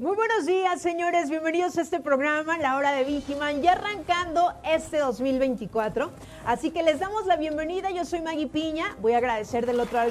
Muy buenos días, señores. Bienvenidos a este programa, La Hora de Vigiman, ya arrancando este 2024. Así que les damos la bienvenida. Yo soy Maggie Piña. Voy a agradecer del otro lado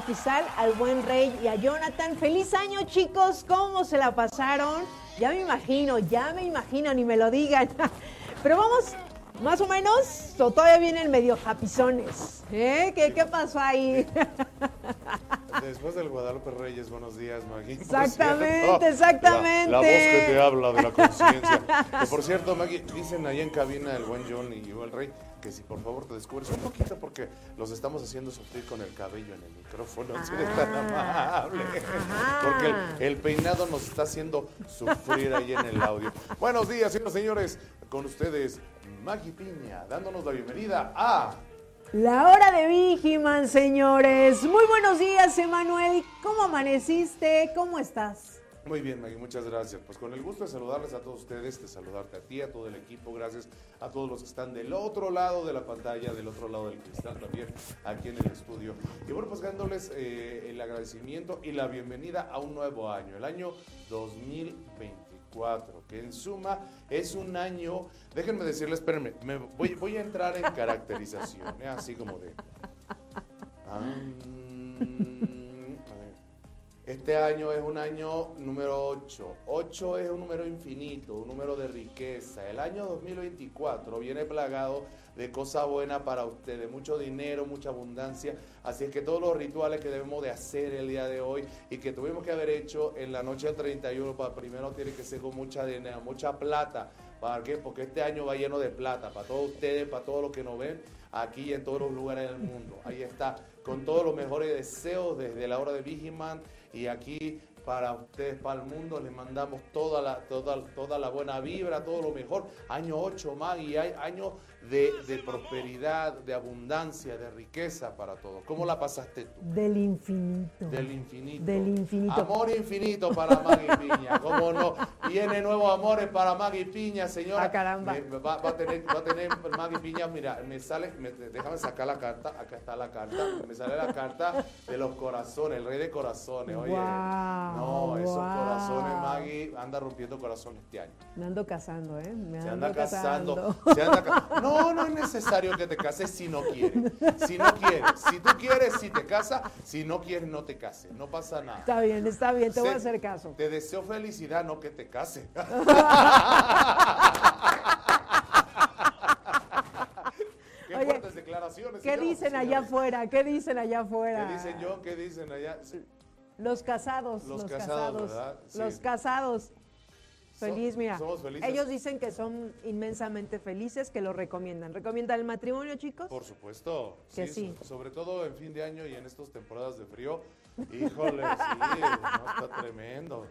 al buen Rey y a Jonathan. Feliz año, chicos. ¿Cómo se la pasaron? Ya me imagino, ya me imagino, ni me lo digan. Pero vamos, más o menos, o todavía vienen medio japizones. ¿Eh? ¿Qué, qué pasó ahí? Después del Guadalupe Reyes, buenos días, Maggie. Exactamente, exactamente. La, la voz que te habla de la conciencia. Por cierto, Maggie, dicen ahí en cabina el buen John y yo, el Rey, que si por favor te descubres un poquito porque los estamos haciendo sufrir con el cabello en el micrófono. Si eres tan Ah, amable. ajá. Porque el, el peinado nos está haciendo sufrir ahí en el audio. Buenos días, señoras y señores. Con ustedes, Maggie Piña, dándonos la bienvenida a. La hora de Vigiman, señores. Muy buenos días, Emanuel. ¿Cómo amaneciste? ¿Cómo estás? Muy bien, Maggie, muchas gracias. Pues con el gusto de saludarles a todos ustedes, de saludarte a ti, a todo el equipo, gracias a todos los que están del otro lado de la pantalla, del otro lado del cristal también, aquí en el estudio. Y bueno, pues dándoles eh, el agradecimiento y la bienvenida a un nuevo año, el año 2024, que en suma es un año, déjenme decirles, espérenme, me voy, voy a entrar en caracterización, ¿eh? así como de... Este año es un año número 8. 8 es un número infinito, un número de riqueza. El año 2024 viene plagado de cosas buenas para ustedes, mucho dinero, mucha abundancia. Así es que todos los rituales que debemos de hacer el día de hoy y que tuvimos que haber hecho en la noche del 31, para primero tiene que ser con mucha dinero, mucha plata. ¿Para qué? Porque este año va lleno de plata, para todos ustedes, para todos los que nos ven aquí en todos los lugares del mundo. Ahí está, con todos los mejores deseos desde la hora de Vigiman y aquí para ustedes, para el mundo, les mandamos toda la, toda, toda la buena vibra, todo lo mejor. Año 8 más y hay año de, de prosperidad, de abundancia, de riqueza para todos. ¿Cómo la pasaste tú? Del infinito. Del infinito. Del infinito. Amor infinito para Maggie Piña. ¿Cómo no? Viene nuevos amores para Maggie Piña, señora. Ah, caramba. Me- va, va a tener, va a tener Maggie Piña, mira, me sale, me- déjame sacar la carta, acá está la carta, me sale la carta de los corazones, el rey de corazones, oye. Guau, no, esos corazones, Maggie, anda rompiendo corazones este año. Me ando casando, ¿eh? Me Se anda casando. casando. Se anda ca- no, no es necesario que te cases si no quieres. Si no quieres. Si tú quieres, si te casas. Si no quieres, no te cases. No pasa nada. Está bien, está bien, te voy a hacer caso. Te deseo felicidad, no que te cases. Qué Oye, fuertes declaraciones. ¿Qué señoras dicen allá afuera? ¿Qué dicen allá afuera? ¿Qué dicen yo? ¿Qué dicen allá? Sí. Los casados, Los los, casados, casados, ¿verdad? Sí. los casados. Feliz, mira. somos felices. Ellos dicen que son inmensamente felices, que lo recomiendan. ¿Recomiendan el matrimonio, chicos? Por supuesto. Que sí. so- Sobre todo en fin de año y en estas temporadas de frío. Híjole, sí, no, está tremendo.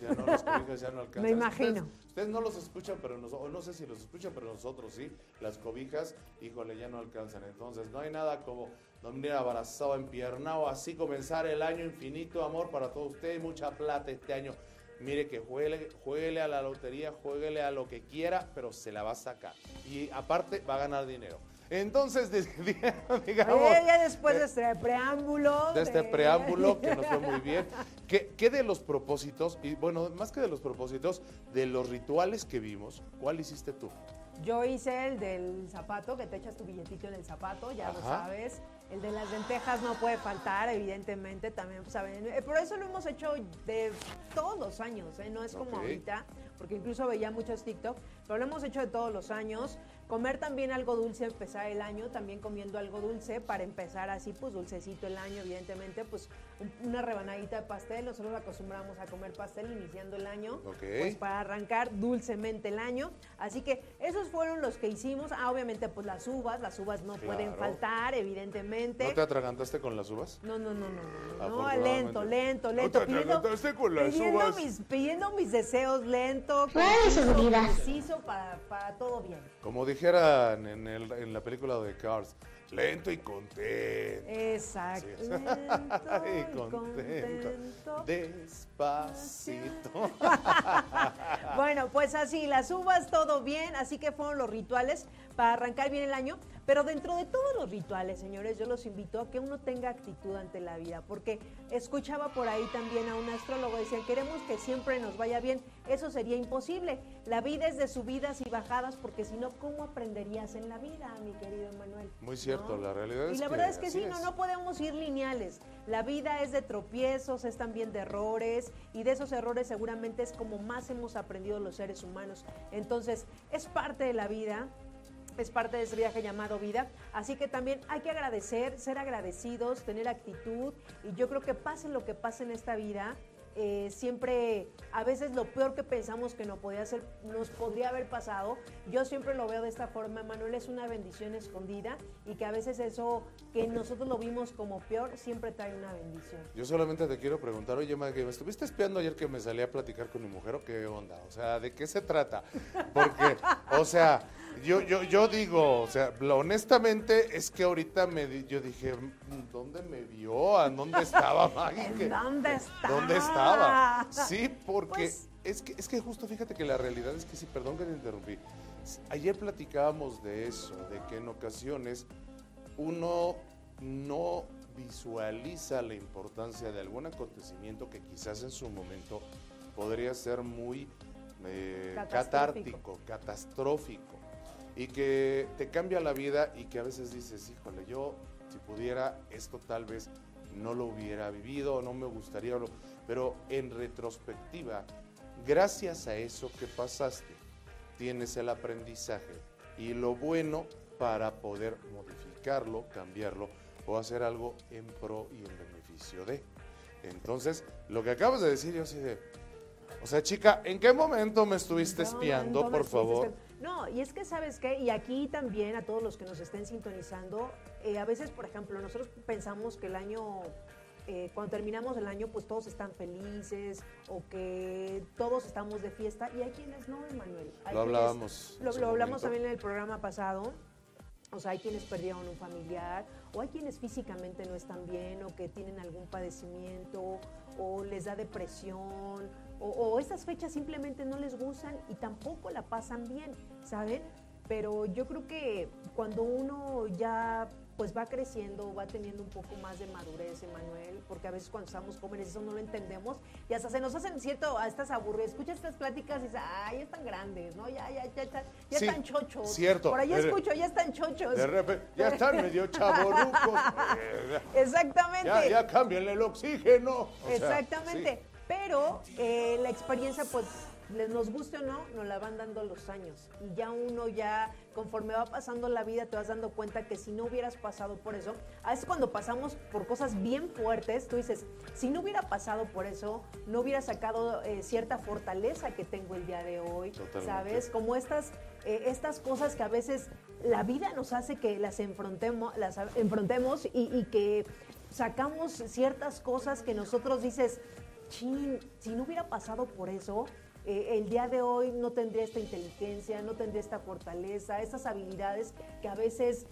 Ya no los cobijas ya no alcanzan. Me imagino. Ustedes, ustedes no los escuchan, pero nosotros, no sé si los escuchan, pero nosotros sí. Las cobijas, híjole, ya no alcanzan. Entonces, no hay nada como dormir abrazado, empiernado, así comenzar el año infinito, amor para todos ustedes, mucha plata este año. Mire que juegue, jueguele a la lotería, jueguele a lo que quiera, pero se la va a sacar. Y aparte va a ganar dinero. Entonces, digamos, Oye, ya después de este preámbulo. de este preámbulo que nos fue muy bien. ¿Qué, qué de los propósitos, y bueno, más que de los propósitos, de los rituales que vimos, cuál hiciste tú? Yo hice el del zapato, que te echas tu billetito en el zapato, ya lo sabes. El de las lentejas no puede faltar, evidentemente, también saben. Eh, Por eso lo hemos hecho de todos los años, ¿eh? no es como ahorita, porque incluso veía muchos TikTok, pero lo hemos hecho de todos los años, comer también algo dulce, empezar el año también comiendo algo dulce para empezar así, pues dulcecito el año, evidentemente, pues una rebanadita de pastel, nosotros acostumbramos a comer pastel iniciando el año, pues para arrancar dulcemente el año. Así que esos fueron los que hicimos. Ah, obviamente, pues las uvas, las uvas no pueden faltar, evidentemente. ¿No te atragantaste con las uvas? No, no, no, no, no, no lento, lento, lento. ¿No te atragantaste con las uvas? Mis, pidiendo mis deseos lento, preciso, para, para todo bien. Como dijeran en, el, en la película de Cars, lento y contento. Exacto. Lento y contento. Despacito. bueno, pues así, las uvas, todo bien, así que fueron los rituales para arrancar bien el año. Pero dentro de todos los rituales, señores, yo los invito a que uno tenga actitud ante la vida, porque escuchaba por ahí también a un astrólogo, decía, queremos que siempre nos vaya bien, eso sería imposible. La vida es de subidas y bajadas, porque si no, ¿cómo aprenderías en la vida, mi querido Emanuel? Muy cierto, la realidad es Y la verdad es que sí, no, no podemos ir lineales. La vida es de tropiezos, es también de errores, y de esos errores seguramente es como más hemos aprendido los seres humanos. Entonces, es parte de la vida, es parte de ese viaje llamado vida. Así que también hay que agradecer, ser agradecidos, tener actitud. Y yo creo que pase lo que pase en esta vida, eh, siempre, a veces lo peor que pensamos que no podía ser, nos podría haber pasado. Yo siempre lo veo de esta forma, Manuel, es una bendición escondida y que a veces eso que nosotros lo vimos como peor, siempre trae una bendición. Yo solamente te quiero preguntar, oye, Maggie, ¿me estuviste espiando ayer que me salí a platicar con mi mujer o qué onda? O sea, ¿de qué se trata? Porque, o sea, yo, yo, yo digo, o sea, honestamente es que ahorita me yo dije, ¿dónde me vio? ¿A dónde estaba Maggie? ¿Dónde estaba? ¿Dónde estaba? Sí, porque pues es, que, es que justo fíjate que la realidad es que sí, perdón que te interrumpí. Ayer platicábamos de eso, de que en ocasiones uno no visualiza la importancia de algún acontecimiento que quizás en su momento podría ser muy eh, catártico, catastrófico y que te cambia la vida y que a veces dices, híjole, yo si pudiera esto tal vez no lo hubiera vivido, no me gustaría, pero en retrospectiva, gracias a eso que pasaste, tienes el aprendizaje y lo bueno para poder modificarlo, cambiarlo o hacer algo en pro y en beneficio de. Entonces, lo que acabas de decir, yo sí de, o sea, chica, ¿en qué momento me estuviste espiando, por favor? No, y es que sabes qué, y aquí también a todos los que nos estén sintonizando, eh, a veces, por ejemplo, nosotros pensamos que el año, eh, cuando terminamos el año, pues todos están felices o que todos estamos de fiesta, y hay quienes no, Emanuel. lo hablábamos. Lo, lo hablamos también en el programa pasado. O sea, hay quienes perdieron un familiar, o hay quienes físicamente no están bien, o que tienen algún padecimiento, o les da depresión, o, estas fechas simplemente no les gustan y tampoco la pasan bien, ¿saben? Pero yo creo que cuando uno ya pues va creciendo, va teniendo un poco más de madurez, Emanuel, porque a veces cuando estamos jóvenes eso no lo entendemos y hasta se nos hacen cierto a estas aburridas. Escuchas estas pláticas y dices, ay, ya están grandes, ¿no? Ya, ya, ya, ya, ya están chochos. Cierto. Por ahí escucho, ya están chochos. De repente, ya están medio chaborrucos. Exactamente. Ya, ya cambian el oxígeno. Exactamente. Pero eh, la experiencia, pues, les nos guste o no, nos la van dando los años. Y ya uno ya, conforme va pasando la vida, te vas dando cuenta que si no hubieras pasado por eso, a veces cuando pasamos por cosas bien fuertes, tú dices, si no hubiera pasado por eso, no hubiera sacado eh, cierta fortaleza que tengo el día de hoy, ¿sabes? Como estas, eh, estas cosas que a veces la vida nos hace que las enfrentemos, las enfrentemos y, y que sacamos ciertas cosas que nosotros dices, si no hubiera pasado por eso, eh, el día de hoy no tendría esta inteligencia, no tendría esta fortaleza, estas habilidades que a veces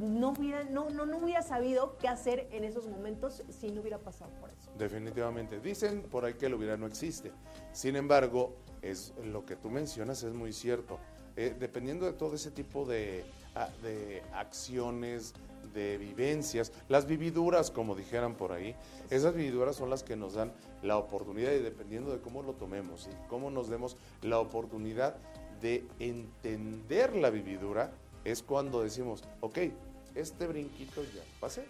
no hubiera, no, no, no hubiera sabido qué hacer en esos momentos si no hubiera pasado por eso. Definitivamente. Dicen por ahí que el hubiera no existe. Sin embargo, es lo que tú mencionas es muy cierto. Eh, dependiendo de todo ese tipo de, ah, de acciones, de vivencias, las vividuras, como dijeran por ahí, esas vividuras son las que nos dan la oportunidad, y dependiendo de cómo lo tomemos y cómo nos demos la oportunidad de entender la vividura, es cuando decimos, ok, este brinquito ya pasé.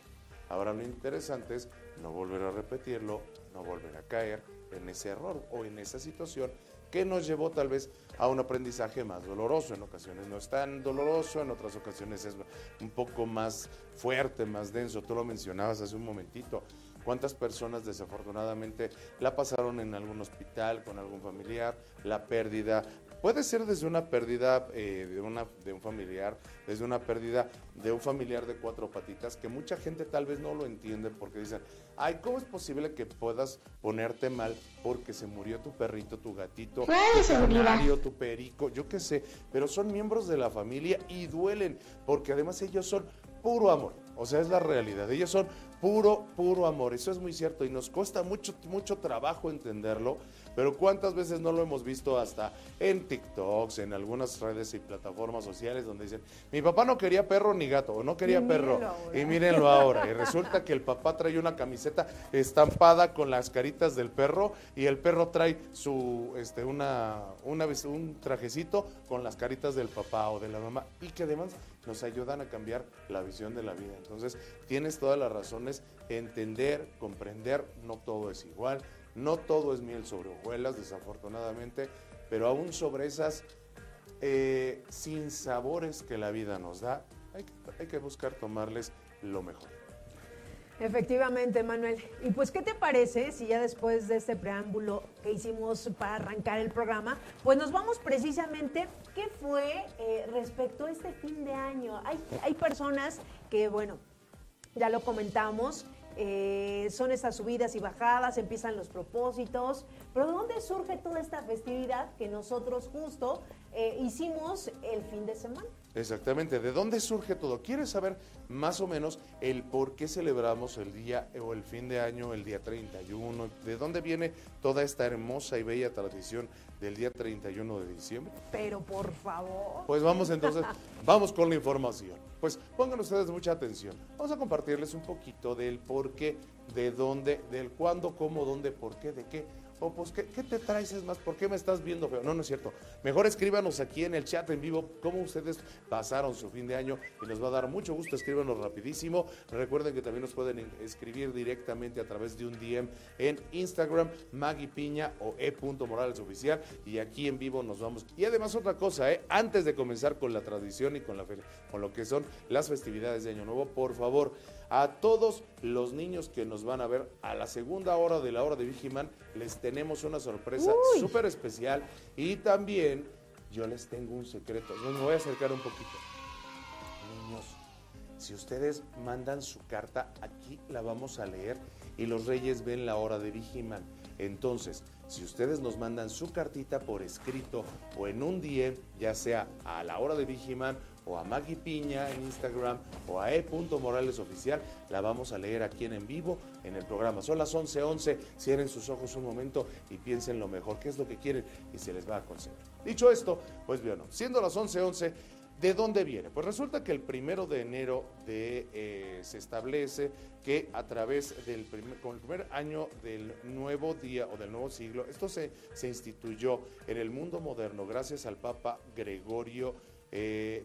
Ahora lo interesante es no volver a repetirlo, no volver a caer, en ese error o en esa situación que nos llevó tal vez a un aprendizaje más doloroso. En ocasiones no es tan doloroso, en otras ocasiones es un poco más fuerte, más denso. Tú lo mencionabas hace un momentito. ¿Cuántas personas desafortunadamente la pasaron en algún hospital con algún familiar? La pérdida Puede ser desde una pérdida eh, de, una, de un familiar, desde una pérdida de un familiar de cuatro patitas, que mucha gente tal vez no lo entiende porque dicen, ay, ¿cómo es posible que puedas ponerte mal porque se murió tu perrito, tu gatito, tu canario, tu perico, yo qué sé, pero son miembros de la familia y duelen porque además ellos son puro amor. O sea, es la realidad. Ellos son puro, puro amor. Eso es muy cierto y nos cuesta mucho, mucho trabajo entenderlo pero ¿cuántas veces no lo hemos visto hasta en TikToks, en algunas redes y plataformas sociales donde dicen, mi papá no quería perro ni gato, o no quería perro, y mírenlo ahora. Y resulta que el papá trae una camiseta estampada con las caritas del perro y el perro trae su, este, una, una, un trajecito con las caritas del papá o de la mamá y que además nos ayudan a cambiar la visión de la vida. Entonces, tienes todas las razones, entender, comprender, no todo es igual no todo es miel sobre hojuelas, desafortunadamente, pero aún sobre esas eh, sin sabores que la vida nos da, hay, hay que buscar tomarles lo mejor. Efectivamente, Manuel. Y pues, ¿qué te parece si ya después de este preámbulo que hicimos para arrancar el programa, pues nos vamos precisamente, ¿qué fue eh, respecto a este fin de año? Hay, hay personas que, bueno, ya lo comentamos, eh, son estas subidas y bajadas, empiezan los propósitos, pero ¿de dónde surge toda esta festividad que nosotros justo eh, hicimos el fin de semana? Exactamente, ¿de dónde surge todo? ¿Quieres saber más o menos el por qué celebramos el día o el fin de año, el día 31? ¿De dónde viene toda esta hermosa y bella tradición del día 31 de diciembre? Pero por favor. Pues vamos entonces, vamos con la información. Pues pongan ustedes mucha atención. Vamos a compartirles un poquito del por qué, de dónde, del cuándo, cómo, dónde, por qué, de qué o pues, ¿qué, te traes? Es más, ¿por qué me estás viendo feo? No, no es cierto. Mejor escríbanos aquí en el chat en vivo cómo ustedes pasaron su fin de año y nos va a dar mucho gusto. Escríbanos rapidísimo. Recuerden que también nos pueden escribir directamente a través de un DM en Instagram, Maggie Piña o E. Morales Oficial. Y aquí en vivo nos vamos. Y además otra cosa, ¿eh? antes de comenzar con la tradición y con, la, con lo que son las festividades de Año Nuevo, por favor, a todos los niños que nos van a ver a la segunda hora de la hora de Vigiman, les tenemos una sorpresa súper especial y también yo les tengo un secreto. me voy a acercar un poquito. Niños, si ustedes mandan su carta, aquí la vamos a leer y los reyes ven la hora de Vigiman. Entonces, si ustedes nos mandan su cartita por escrito o en un día, ya sea a la hora de Vigiman o a Maggie Piña en Instagram o a E. Morales Oficial. La vamos a leer aquí en, en vivo en el programa. Son las 11:11. 11. Cierren sus ojos un momento y piensen lo mejor, qué es lo que quieren y se les va a conceder. Dicho esto, pues bueno, siendo las 11:11. 11, ¿De dónde viene? Pues resulta que el primero de enero eh, se establece que a través del primer, con el primer año del nuevo día o del nuevo siglo, esto se, se instituyó en el mundo moderno gracias al Papa Gregorio eh,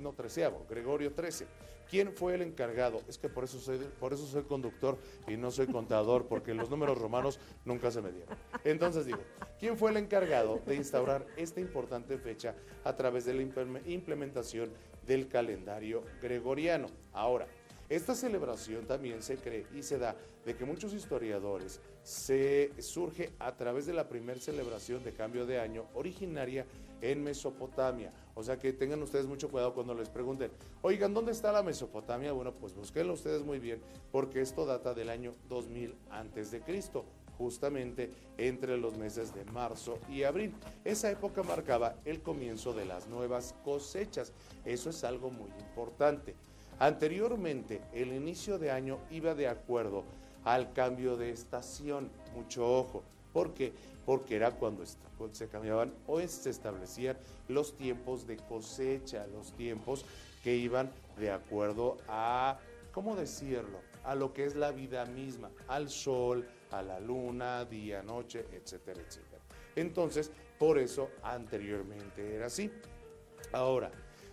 no, treceavo, Gregorio XIII. ¿Quién fue el encargado? Es que por eso, soy, por eso soy conductor y no soy contador, porque los números romanos nunca se me dieron. Entonces digo, ¿quién fue el encargado de instaurar esta importante fecha a través de la implementación del calendario gregoriano? Ahora, esta celebración también se cree y se da de que muchos historiadores se surge a través de la primera celebración de cambio de año originaria en Mesopotamia. O sea que tengan ustedes mucho cuidado cuando les pregunten, oigan, ¿dónde está la Mesopotamia? Bueno, pues búsquenlo ustedes muy bien, porque esto data del año 2000 antes de Cristo justamente entre los meses de marzo y abril. Esa época marcaba el comienzo de las nuevas cosechas. Eso es algo muy importante. Anteriormente, el inicio de año iba de acuerdo al cambio de estación. Mucho ojo. ¿Por qué? porque era cuando se cambiaban o se establecían los tiempos de cosecha, los tiempos que iban de acuerdo a, ¿cómo decirlo? A lo que es la vida misma, al sol, a la luna, día, noche, etcétera, etcétera. Entonces, por eso anteriormente era así. Ahora,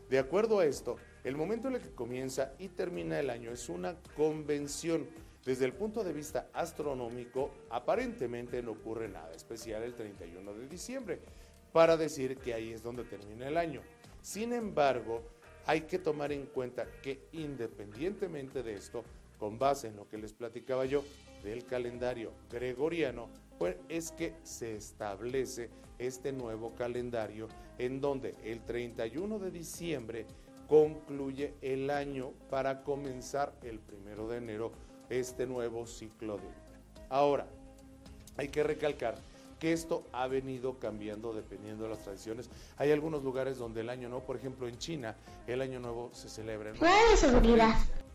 de acuerdo a esto, el momento en el que comienza y termina el año es una convención desde el punto de vista astronómico, aparentemente no ocurre nada especial el 31 de diciembre, para decir que ahí es donde termina el año. Sin embargo, hay que tomar en cuenta que independientemente de esto, con base en lo que les platicaba yo del calendario gregoriano, pues es que se establece este nuevo calendario en donde el 31 de diciembre concluye el año para comenzar el primero de enero este nuevo ciclo de vida. Ahora, hay que recalcar que esto ha venido cambiando dependiendo de las tradiciones. Hay algunos lugares donde el año nuevo, por ejemplo en China, el año nuevo se celebra en,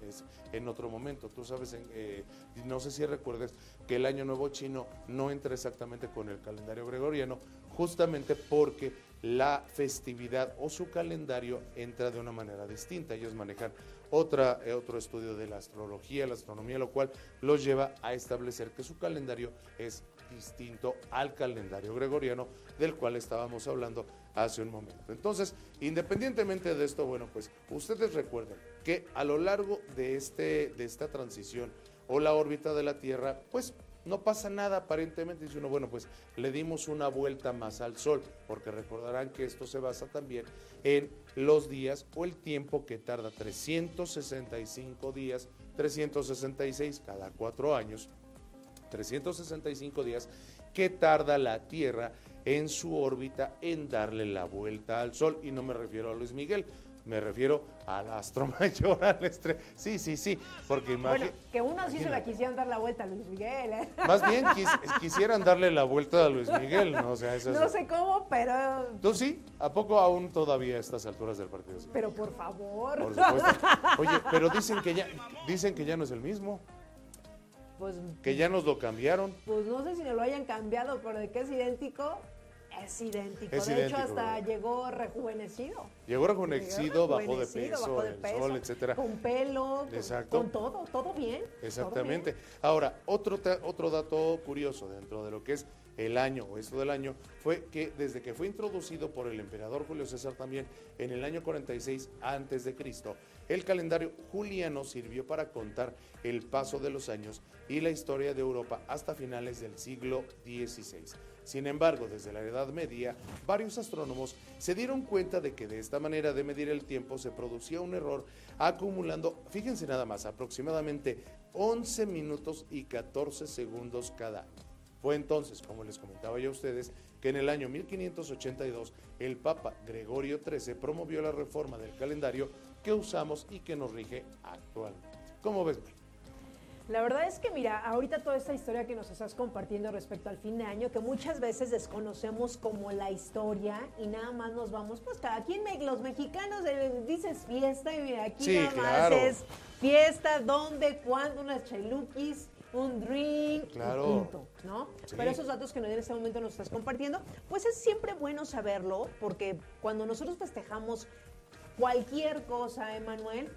es en otro momento. Tú sabes, eh, no sé si recuerdes que el año nuevo chino no entra exactamente con el calendario gregoriano, justamente porque la festividad o su calendario entra de una manera distinta. Ellos manejan otra, eh, otro estudio de la astrología, la astronomía, lo cual los lleva a establecer que su calendario es distinto al calendario gregoriano del cual estábamos hablando hace un momento. Entonces, independientemente de esto, bueno, pues ustedes recuerden que a lo largo de, este, de esta transición o la órbita de la Tierra, pues no pasa nada aparentemente. Dice uno, bueno, pues le dimos una vuelta más al Sol, porque recordarán que esto se basa también en los días o el tiempo que tarda 365 días, 366 cada cuatro años 365 días que tarda la Tierra en su órbita en darle la vuelta al Sol. Y no me refiero a Luis Miguel, me refiero al astro mayor, al estrella. Sí, sí, sí, porque Bueno, que unos sí se la quisieran dar la vuelta a Luis Miguel. ¿eh? Más bien quisieran darle la vuelta a Luis Miguel, ¿no? O sea, eso no sé cómo, pero... ¿Tú sí? ¿A poco aún todavía a estas alturas del partido? Pero por favor. Por supuesto. Oye, pero dicen que ya, dicen que ya no es el mismo. Pues, que ya nos lo cambiaron. Pues no sé si nos lo hayan cambiado, pero de que es idéntico, es idéntico. de hecho, hasta llegó rejuvenecido. Llegó rejuvenecido, bajó, de peso, el sol, etcétera. Con pelo, con, todo, todo bien. Exactamente. Ahora, otro, otro dato curioso dentro de lo que es el año o esto del año fue que desde que fue introducido por el emperador Julio César también en el año 46 antes de Cristo, el calendario juliano sirvió para contar el paso de los años y la historia de Europa hasta finales del siglo XVI. Sin embargo, desde la Edad Media, varios astrónomos se dieron cuenta de que de esta manera de medir el tiempo se producía un error acumulando, fíjense nada más, aproximadamente 11 minutos y 14 segundos cada año. Fue entonces, como les comentaba yo a ustedes, que en el año 1582 el Papa Gregorio XIII promovió la reforma del calendario que usamos y que nos rige actualmente. ¿Cómo ves? La verdad es que, mira, ahorita toda esta historia que nos estás compartiendo respecto al fin de año, que muchas veces desconocemos como la historia y nada más nos vamos, pues cada quien, los mexicanos eh, dices fiesta y mira, aquí nada más es fiesta, dónde, cuándo, unas chelukis un drink, claro. punto, ¿no? Pero esos datos que en este momento nos estás compartiendo, pues es siempre bueno saberlo, porque cuando nosotros festejamos cualquier cosa, Emanuel, eh,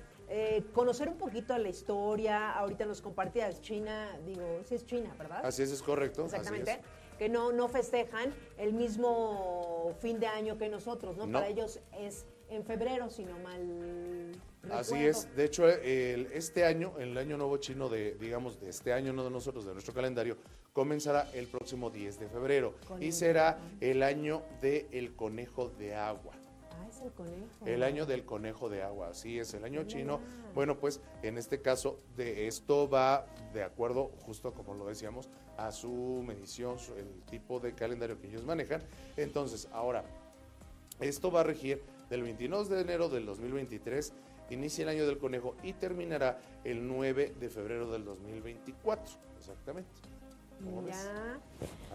conocer un poquito de la historia, ahorita nos compartías China, digo, sí es China, ¿verdad? Así es, es correcto. Exactamente. Que no, no festejan el mismo fin de año que nosotros, ¿no? Para ellos es en febrero, sino mal. Así es. De hecho, este año, el año nuevo chino de, digamos, de este año, no de nosotros, de nuestro calendario, comenzará el próximo 10 de febrero y será el año del conejo de agua. Ah, es el conejo. El año del conejo de agua, así es, el año chino. Bueno, pues en este caso, de esto va de acuerdo, justo como lo decíamos, a su medición, el tipo de calendario que ellos manejan. Entonces, ahora, esto va a regir del 22 de enero del 2023, inicia el año del conejo y terminará el 9 de febrero del 2024, exactamente. Ya.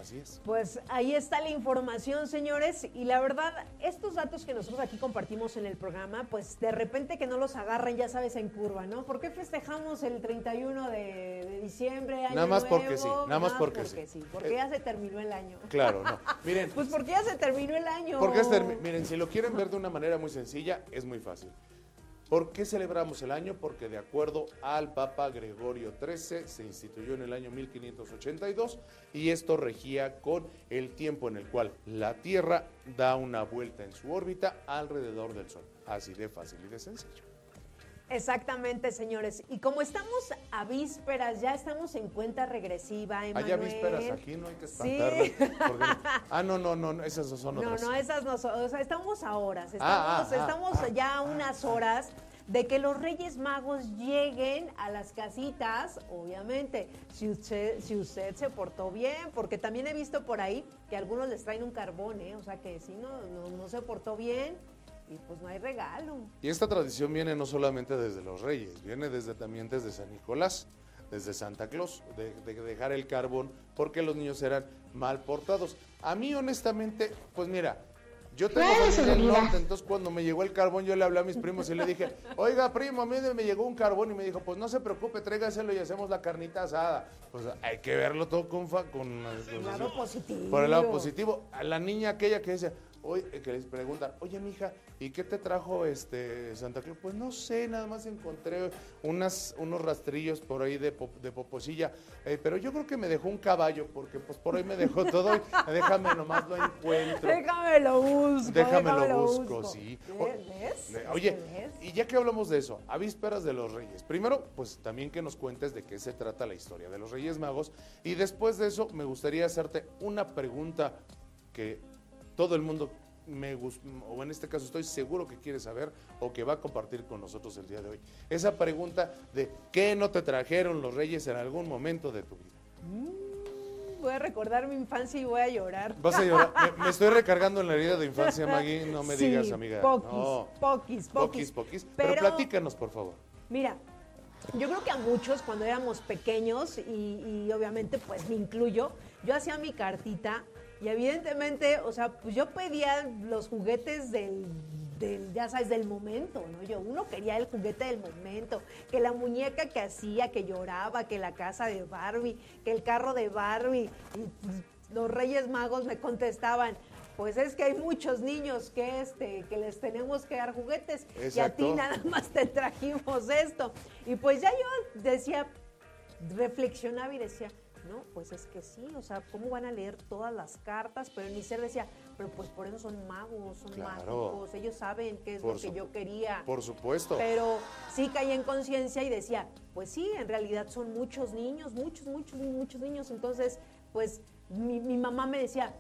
Así es. Pues ahí está la información, señores. Y la verdad, estos datos que nosotros aquí compartimos en el programa, pues de repente que no los agarran, ya sabes, en curva, ¿no? ¿Por qué festejamos el 31 de, diciembre? nada más porque sí, nada, más porque, sí. Porque eh, ya se terminó el año. Claro, no. Miren. pues porque ya se terminó el año. Porque miren, si lo quieren ver de una manera muy sencilla, es muy fácil. ¿Por qué celebramos el año? Porque de acuerdo al Papa Gregorio XIII se instituyó en el año 1582 y esto regía con el tiempo en el cual la Tierra da una vuelta en su órbita alrededor del Sol. Así de fácil y de sencillo. Exactamente, señores. Y como estamos a vísperas, ya estamos en cuenta regresiva, Emanuel. Allá vísperas, aquí no hay que espantarnos. Sí. porque- ah, no, no, no, esas son No, otras. no, esas no son, o sea, estamos a horas, estamos, Ah, ah, ah, estamos ah, ya a unas horas de que los Reyes Magos lleguen a las casitas, obviamente, si usted, si usted se portó bien, porque también he visto por ahí que algunos les traen un carbón, ¿eh? o sea que si no, no, no se portó bien, y pues no hay regalo. Y esta tradición viene no solamente desde los Reyes, viene desde también desde San Nicolás, desde Santa Claus, de, de dejar el carbón porque los niños eran mal portados. A mí, honestamente, pues mira, yo tengo Claro, familia del norte, entonces cuando me llegó el carbón yo le hablé a mis primos y le dije, oiga primo, a mí me llegó un carbón y me dijo, pues no se preocupe, tráigaselo y hacemos la carnita asada. Pues hay que verlo todo con... fa- con, con- El lado positivo. por el lado positivo, a la niña aquella que dice, oye, que les preguntan, oye mija, ¿y qué te trajo este Santa Claus? Pues no sé, nada más encontré unas, unos rastrillos por ahí de, de poposilla, eh, pero yo creo que me dejó un caballo, porque pues por ahí me dejó todo, y déjame nomás lo encuentro. Déjame lo busco. Déjame lo déjame busco, sí. ¿Ves? ¿Ves? Le- ¿Ves Oye, ves? y ya que hablamos de eso, a vísperas de los Reyes, primero, pues también que nos cuentes de qué se trata la historia de los Reyes Magos, y después de eso me gustaría hacerte una pregunta que todo el mundo me o en este caso estoy seguro que quiere saber o que va a compartir con nosotros el día de hoy. Esa pregunta de qué no te trajeron los Reyes en algún momento de tu vida. Voy a recordar mi infancia y voy a llorar. Vas a llorar. Me, me estoy recargando en la herida de infancia, Maggie. No me Sí, digas, amiga. Poquis, No. poquis, poquis. Poquis, poquis. Pero, Pero- platícanos, por favor. Mira, yo creo que a muchos cuando éramos pequeños, y, y obviamente pues me incluyo, yo hacía mi cartita y evidentemente, o sea, pues yo pedía los juguetes del, del, ya sabes, del momento, ¿no? Yo, uno quería el juguete del momento, que la muñeca que hacía, que lloraba, que la casa de Barbie, que el carro de Barbie, y pues, los Reyes Magos me contestaban, pues es que hay muchos niños que este que les tenemos que dar juguetes y a ti nada más te trajimos esto. Y pues ya yo decía, reflexionaba y decía, no, pues es que sí, o sea, ¿cómo van a leer todas las cartas? Pero ser decía, pero pues por eso son magos, son Claro. mágicos, ellos saben qué es Por lo que yo quería. Por supuesto. Pero sí caí en conciencia y decía, pues sí, en realidad son muchos niños, muchos, muchos, muchos niños. Entonces, pues mi, mi mamá me decía,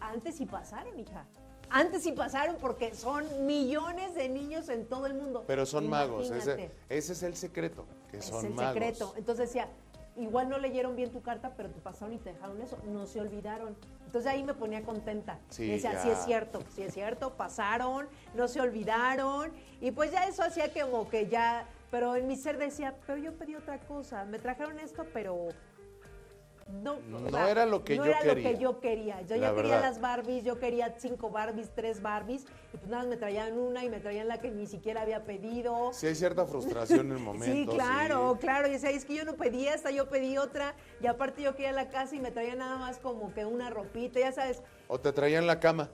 antes sí pasaron, hija. Antes sí pasaron porque son millones de niños en todo el mundo. Pero son magos. Ese, ese es el secreto. Que Es son el magos. secreto. Entonces decía, igual no leyeron bien tu carta, pero te pasaron y te dejaron eso. No se olvidaron. Entonces ahí me ponía contenta. Sí, decía, ya. sí es cierto, sí es cierto, pasaron, no se olvidaron. Y pues ya eso hacía como que ya, pero en mi ser decía, pero yo pedí otra cosa. Me trajeron esto, pero no, o No sea, era lo que no yo era lo quería. que yo quería. Yo La ya quería las Barbies, yo quería cinco Barbies, tres Barbies, y pues nada, más me traían una y me traían la que ni siquiera había pedido. Sí hay cierta frustración en momentos. Sí, claro, claro. Y decía, es que yo no pedí esta, yo pedí otra. Y aparte yo quería la casa y me traía nada más como que una ropita, ya sabes. O te traían la cama.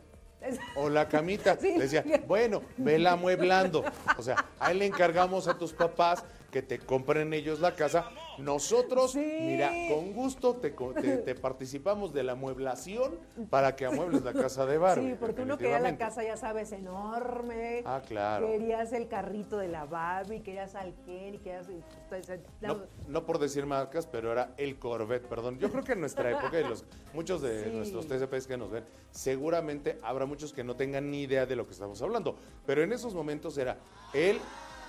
O la camita. Sí. Le decía, bueno, vela amueblando. O sea, ahí le encargamos a tus papás que te compren ellos la casa. Nosotros, Sí. mira, con gusto te, co- te- te participamos de la amueblación para que amuebles la casa de Barbie. sí, porque uno quería la casa, ya sabes, enorme. Ah, claro. Querías el carrito de la Barbie, querías al Ken y querías... pues, la- No, no por decir marcas, pero era el Corvette, perdón. Yo creo que en nuestra época y los, muchos de Sí. nuestros TCPs que nos ven, seguramente habrá muchos que no tengan ni idea de lo que estamos hablando. Pero en esos momentos era el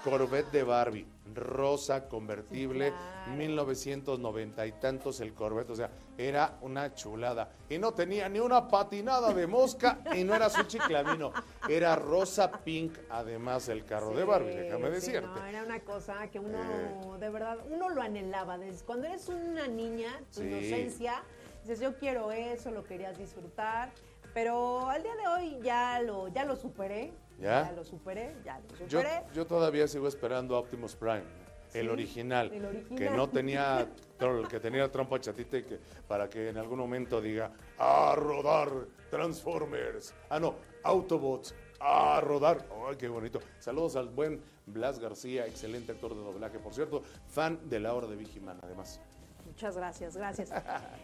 Corvette de Barbie, rosa, convertible, Sí, claro. 1990 y tantos el Corvette, o sea, era una chulada. Y no tenía ni una patinada de mosca y no era su chiclamino, era rosa pink, además el carro de Barbie, déjame sí, decirte. no, era una cosa que uno, Eh. de verdad, uno lo anhelaba. Desde cuando eres una niña, tu Sí. inocencia, dices, yo quiero eso, lo querías disfrutar. Pero al día de hoy ya lo, ya lo superé. ¿Ya? lo superé, ya lo superé. yo todavía sigo esperando Optimus Prime, el Sí, original, el original. que no tenía que tenía trompa chatita y que para que en algún momento diga a rodar Transformers, ah no, Autobots, a rodar, ay qué bonito. Saludos al buen Blas García, excelente actor de doblaje, por cierto, fan de la hora de Vigiman, además. Muchas gracias, gracias.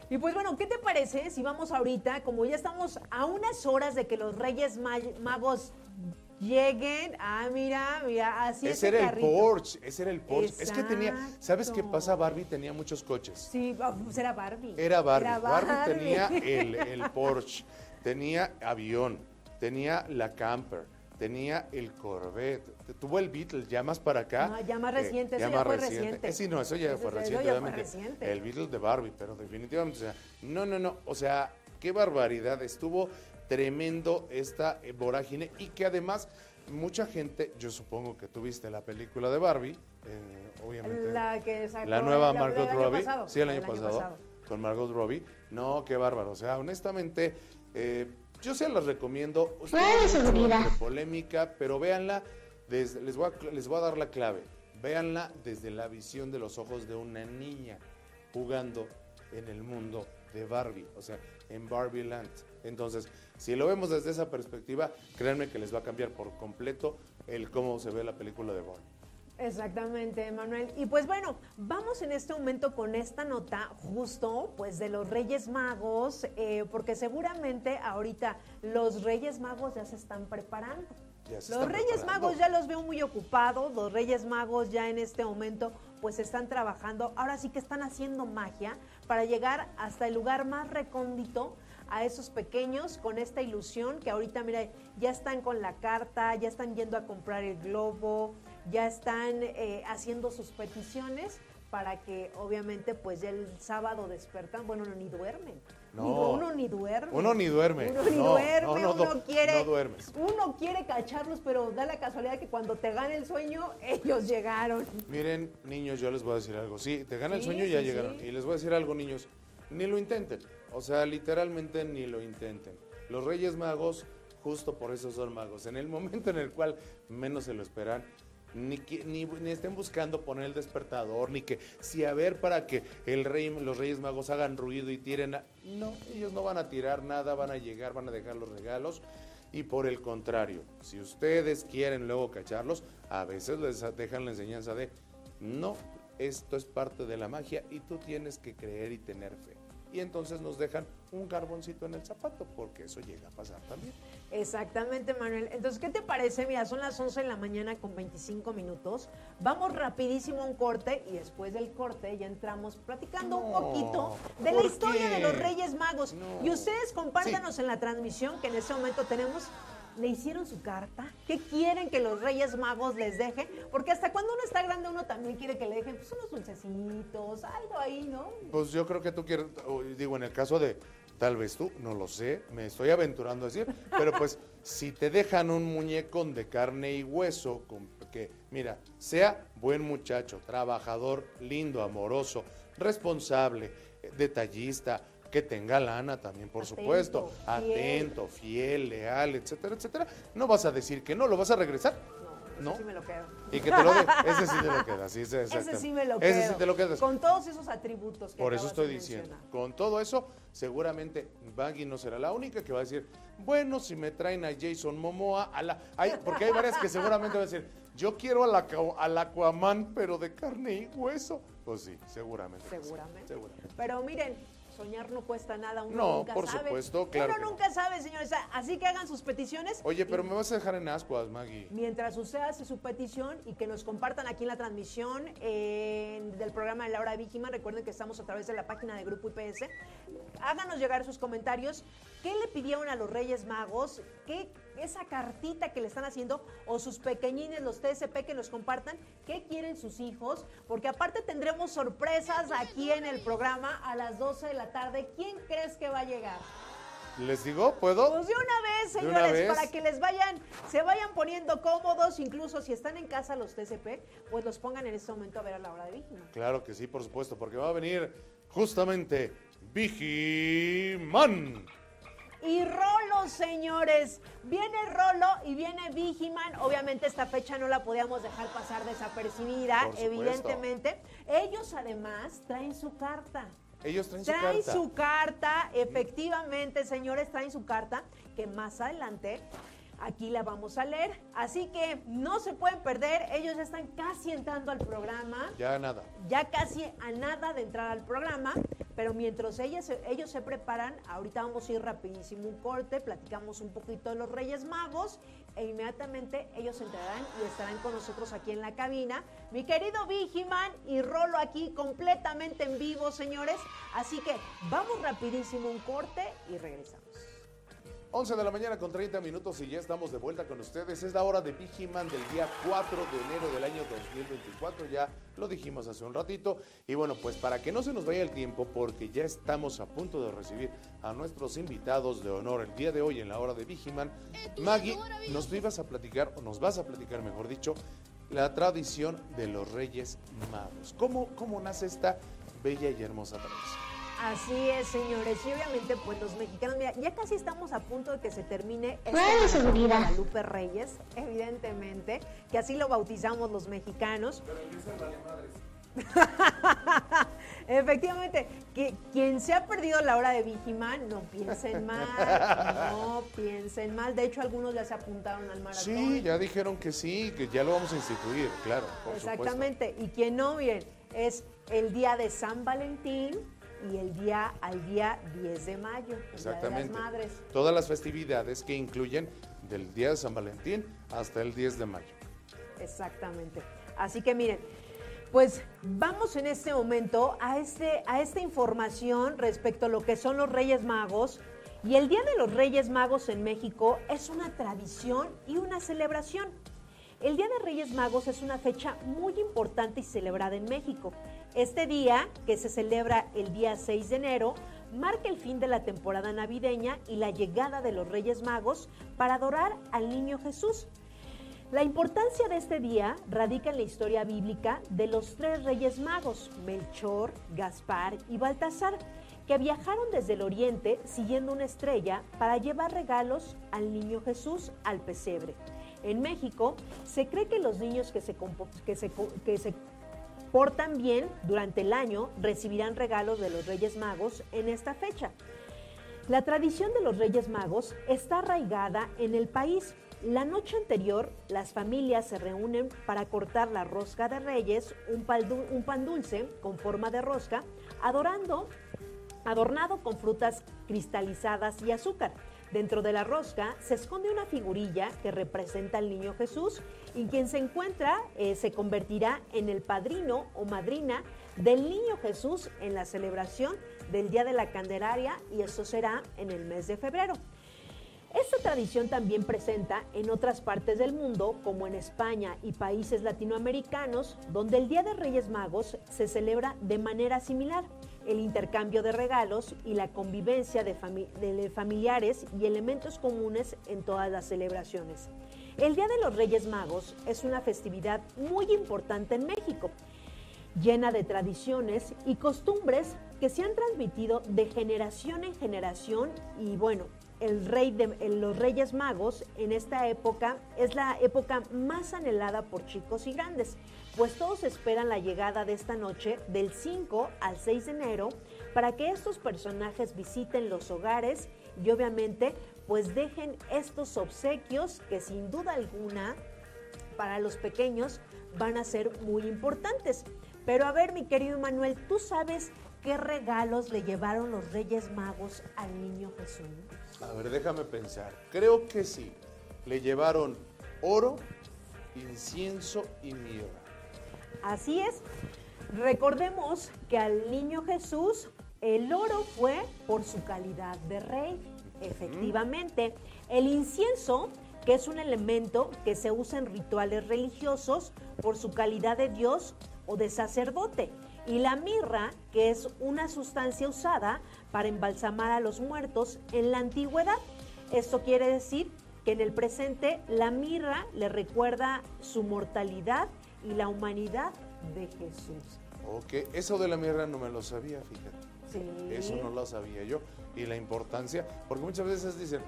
Y pues bueno, ¿qué te parece si vamos ahorita, como ya estamos a unas horas de que los Reyes Ma- Magos lleguen. Ah, mira, mira, así es. Ese era el Porsche, ese era el Porsche. Es que tenía, ¿sabes qué pasa? Barbie tenía muchos coches. Sí, ah, pues era Barbie. Era Barbie. Era Barbie. tenía el, el Porsche, tenía avión, tenía la camper, tenía el Corvette, tuvo el Beetle, ya más para acá. No, ya más eh, reciente, eso ya fue reciente. Eh, sí, no, eso ya Eso- fue reciente, ya fue obviamente. reciente. El Beetle de Barbie, pero definitivamente, o sea, no, no, no, o sea, qué barbaridad, estuvo tremendo esta eh, vorágine y que además mucha gente, yo supongo que tuviste la película de Barbie, eh, obviamente. La que sacó La nueva la- Margot Robbie. pasado, sí, el año, pasado, Con Margot Robbie. No, qué bárbaro. O sea, honestamente, eh, yo se las recomiendo. Ustedes seguridad. de polémica, pero véanla. Desde, les, voy a, les voy a dar la clave. Véanla desde la visión de los ojos de una niña jugando en el mundo de Barbie, o sea, en Barbie Land. Entonces, si lo vemos desde esa perspectiva, créanme que les va a cambiar por completo el cómo se ve la película de Barbie. Exactamente, Manuel. Y pues bueno, vamos en este momento con esta nota justo pues de los Reyes Magos, eh, porque seguramente ahorita los Reyes Magos ya se están preparando. Ya se Los están Reyes preparando. Magos ya los veo muy ocupados, los Reyes Magos ya en este momento pues están trabajando, ahora sí que están haciendo magia para llegar hasta el lugar más recóndito a esos pequeños con esta ilusión que ahorita mira, ya están con la carta, ya están yendo a comprar el globo, ya están eh, haciendo sus peticiones para que obviamente pues ya el sábado despertan, bueno, no, ni duermen. No. Uno ni duerme. Uno ni duerme. Uno ni No, duerme, no, no, uno no, quiere. Uno quiere cacharlos, pero da la casualidad que cuando te gana el sueño, ellos llegaron. Miren, niños, yo les voy a decir algo. Sí, te gana el sueño y ya sí, llegaron. sí. Y les voy a decir algo, niños. Ni lo intenten. O sea, literalmente ni lo intenten. Los Reyes Magos, justo por eso son magos. En el momento en el cual menos se lo esperan, ni, ni estén buscando poner el despertador, ni que si a ver para que el rey, los Reyes Magos hagan ruido y tiren. a- No, ellos no van a tirar nada, van a llegar, van a dejar los regalos. Y por el contrario, si ustedes quieren luego cacharlos, a veces les dejan la enseñanza de, no, esto es parte de la magia y tú tienes que creer y tener fe. Y entonces nos dejan un carboncito en el zapato, porque eso llega a pasar también. Exactamente, Manuel. Entonces, ¿qué te parece? Mira, son las 11 de la mañana con 25 minutos. Vamos rapidísimo a un corte y después del corte ya entramos platicando un poquito de la ¿por historia qué? de los Reyes Magos. No. Y ustedes compártanos en la transmisión que en este momento tenemos. ¿Le hicieron su carta? ¿Qué quieren que los Reyes Magos les dejen? Porque hasta cuando uno está grande uno también quiere que le dejen pues, unos dulcecitos, algo ahí, ¿no? Pues yo creo que tú quieres, digo, en el caso de tal vez tú, no lo sé, me estoy aventurando a decir, pero pues si te dejan un muñecón de carne y hueso, que mira, sea buen muchacho, trabajador, lindo, amoroso, responsable, detallista, que tenga lana también, por Atento, supuesto, fiel. atento, fiel, leal, etcétera, etcétera, no vas a decir que no, lo vas a regresar. No, ¿No? ese sí me lo quedo. Y que te lo dé, ese sí te lo quedas, sí, Ese exactamente. sí me lo quedo. Ese sí te lo quedas. Con todos esos atributos que Por eso estoy de diciendo. mencionar. Con todo eso, seguramente Maggie no será la única que va a decir, bueno, si me traen a Jason Momoa, a la... hay- porque hay varias que seguramente van a decir, yo quiero al, Aqua- al Aquaman, pero de carne y hueso. Pues sí, seguramente. que sí, Seguramente. seguramente. Pero miren, soñar no cuesta nada, uno No, nunca por sabe. supuesto, claro Uno no. nunca sabe, señores. Así que hagan sus peticiones. Oye, pero me vas a dejar en ascuas, Maggie. Mientras usted hace su petición y que nos compartan aquí en la transmisión eh, del programa de Laura Víctima, recuerden que estamos a través de la página de Grupo IPS, háganos llegar sus comentarios. ¿Qué le pidieron a los Reyes Magos? ¿Qué, esa cartita que le están haciendo? O sus pequeñines, los TSP, que nos compartan. ¿Qué quieren sus hijos? Porque aparte tendremos sorpresas aquí en el programa a las 12 de la tarde. ¿Quién crees que va a llegar? ¿Les digo? ¿Puedo? Pues de una vez, ¿De señores, una vez? para que les vayan, se vayan poniendo cómodos, incluso si están en casa los TCP, pues los pongan en este momento a ver a la hora de víctima. Claro que sí, por supuesto, porque va a venir justamente Vigiman. Y Rolo, señores, viene Rolo y viene Vigiman. Obviamente esta fecha no la podíamos dejar pasar desapercibida, evidentemente. Ellos además traen su carta. Ellos traen su Traen carta. su carta, efectivamente, señores, traen su carta, que más adelante aquí la vamos a leer. Así que no se pueden perder, ellos ya están casi entrando al programa Ya nada. ya casi a nada de entrar al programa, Pero mientras ellas, ellos se preparan, ahorita vamos a ir rapidísimo un corte, platicamos un poquito de los Reyes Magos e inmediatamente ellos entrarán y estarán con nosotros aquí en la cabina. Mi querido Vigiman y Rolo aquí completamente en vivo, señores. Así que vamos rapidísimo un corte y regresamos. 11 de la mañana con 30 minutos y ya estamos de vuelta con ustedes. Es la hora de Vigiman del día 4 de enero del año 2024. Ya lo dijimos hace un ratito. Y bueno, pues para que no se nos vaya el tiempo, porque ya estamos a punto de recibir a nuestros invitados de honor el día de hoy en la hora de Vigiman. Maggie, nos ibas a platicar, o nos vas a platicar, mejor dicho, la tradición de los Reyes Magos. ¿Cómo, cómo nace esta bella y hermosa tradición? Así es, señores. Y obviamente, pues los mexicanos, mira, ya casi estamos a punto de que se termine este de Guadalupe Reyes, evidentemente, que así lo bautizamos los mexicanos. Efectivamente, que quien se ha perdido la hora de Vigiman, no piensen mal, no piensen mal. De hecho, algunos ya se apuntaron al maratón. Sí, ya dijeron que sí, que ya lo vamos a instituir, claro. Por Exactamente, y quien no, bien, es el día de San Valentín, y el día al día 10 de mayo, Exactamente. las Madres. Todas las festividades que incluyen del día de San Valentín hasta el 10 de mayo. Exactamente. Así que miren, pues vamos en este momento a, este, a esta información respecto a lo que son los Reyes Magos. Y el Día de los Reyes Magos en México es una tradición y una celebración. El Día de Reyes Magos es una fecha muy importante y celebrada en México. Este día, que se celebra el día 6 de enero, marca el fin de la temporada navideña y la llegada de los Reyes Magos para adorar al niño Jesús. La importancia de este día radica en la historia bíblica de los tres Reyes Magos, Melchor, Gaspar y Baltasar, que viajaron desde el oriente siguiendo una estrella para llevar regalos al niño Jesús al pesebre. En México se cree que los niños que se, que se, que se portan bien durante el año recibirán regalos de los Reyes Magos en esta fecha. La tradición de los Reyes Magos está arraigada en el país. La noche anterior, las familias se reúnen para cortar la rosca de reyes, un, pan dulce con forma de rosca, adornado con frutas cristalizadas y azúcar. Dentro de la rosca se esconde una figurilla que representa al niño Jesús y quien se encuentra eh, se convertirá en el padrino o madrina del niño Jesús en la celebración del Día de la Candelaria y eso será en el mes de febrero. Esta tradición también presenta en otras partes del mundo, como en España y países latinoamericanos, donde el Día de Reyes Magos se celebra de manera similar el intercambio de regalos y la convivencia de, familiares y elementos comunes en todas las celebraciones. El Día de los Reyes Magos es una festividad muy importante en México, llena de tradiciones y costumbres que se han transmitido de generación en generación y bueno, el rey de los Reyes Magos en esta época es la época más anhelada por chicos y grandes, pues todos esperan la llegada de esta noche del 5 al 6 de enero para que estos personajes visiten los hogares y obviamente pues dejen estos obsequios que sin duda alguna para los pequeños van a ser muy importantes. Pero a ver, mi querido Manuel, ¿tú sabes qué regalos le llevaron los Reyes Magos al niño Jesús? A ver, déjame pensar. Creo que sí. Le llevaron oro, incienso y mirra. Así es. Recordemos que al niño Jesús el oro fue por su calidad de rey. Efectivamente, el incienso, que es un elemento que se usa en rituales religiosos por su calidad de Dios o de sacerdote. Y la mirra, que es una sustancia usada para embalsamar a los muertos en la antigüedad. Esto quiere decir que en el presente la mirra le recuerda su mortalidad y la humanidad de Jesús. Ok, eso de la mirra no me lo sabía, fíjate. Sí. Eso no lo sabía yo. Y la importancia, porque muchas veces dicen,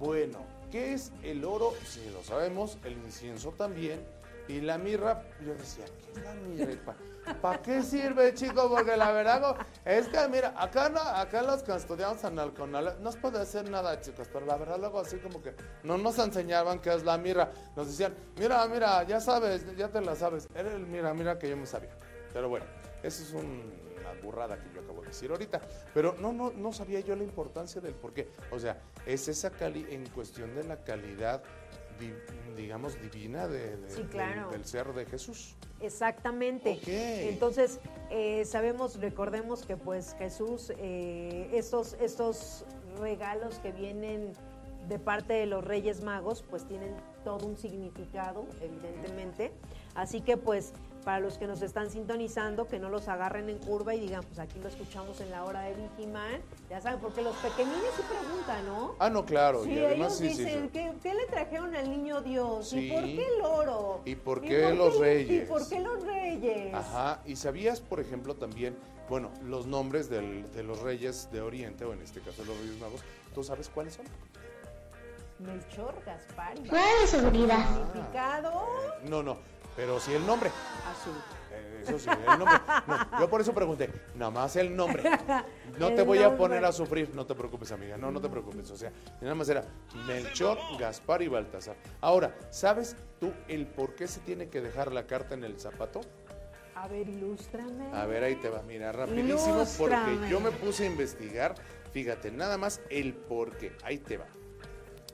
bueno, ¿qué es el oro? Sí, lo sabemos, el incienso también. Y la mirra, yo decía, ¿qué es la mirra? ¿Para qué sirve, chico? Porque la verdad es que, mira, acá, no, acá los que estudiamos en el Conal no se puede hacer nada, chicos, pero la verdad luego así como que no nos enseñaban qué es la mirra. Nos decían, mira, mira, ya sabes, ya te la sabes. Era el mira, mira que yo me sabía. Pero bueno, eso es una burrada que yo acabo de decir ahorita. Pero no, no, no sabía yo la importancia del por qué. O sea, es esa cali en cuestión de la calidad, di- digamos, divina de- de- Sí, del- claro. del, ser de Jesús. Exactamente. Entonces, eh, sabemos, recordemos que pues Jesús, eh, estos, estos regalos que vienen de parte de los Reyes Magos, pues tienen todo un significado, evidentemente. Así que pues para los que nos están sintonizando, que no los agarren en curva y digan, pues aquí lo escuchamos en la hora de Vigiman, ya saben, porque los pequeñines sí preguntan, ¿no? Ah, no, claro. Sí, y además ellos sí, dicen, sí. ¿qué, qué le trajeron al niño Dios? Sí. ¿Y por qué el oro? ¿Y por qué los ¿Y reyes? por qué los reyes? Ajá, y sabías, por ejemplo, también, bueno, los nombres del- de los reyes de Oriente, o en este caso los reyes magos, ¿tú sabes cuáles son? Melchor, Gaspar y Fuera de seguridad. significado No, no, pero sí el nombre. azul. Eh, Eso sí, el nombre. No, yo por eso pregunté, nada más el nombre. No te voy a poner a sufrir, no te preocupes, amiga, no, no te preocupes. O sea, nada más era Melchor, Gaspar y Baltasar. Ahora, ¿sabes tú el por qué se tiene que dejar la carta en el zapato? A ver, ilústrame. A ver, ahí te va, mira, rapidísimo, porque yo me puse a investigar, fíjate, nada más el por qué, ahí te va.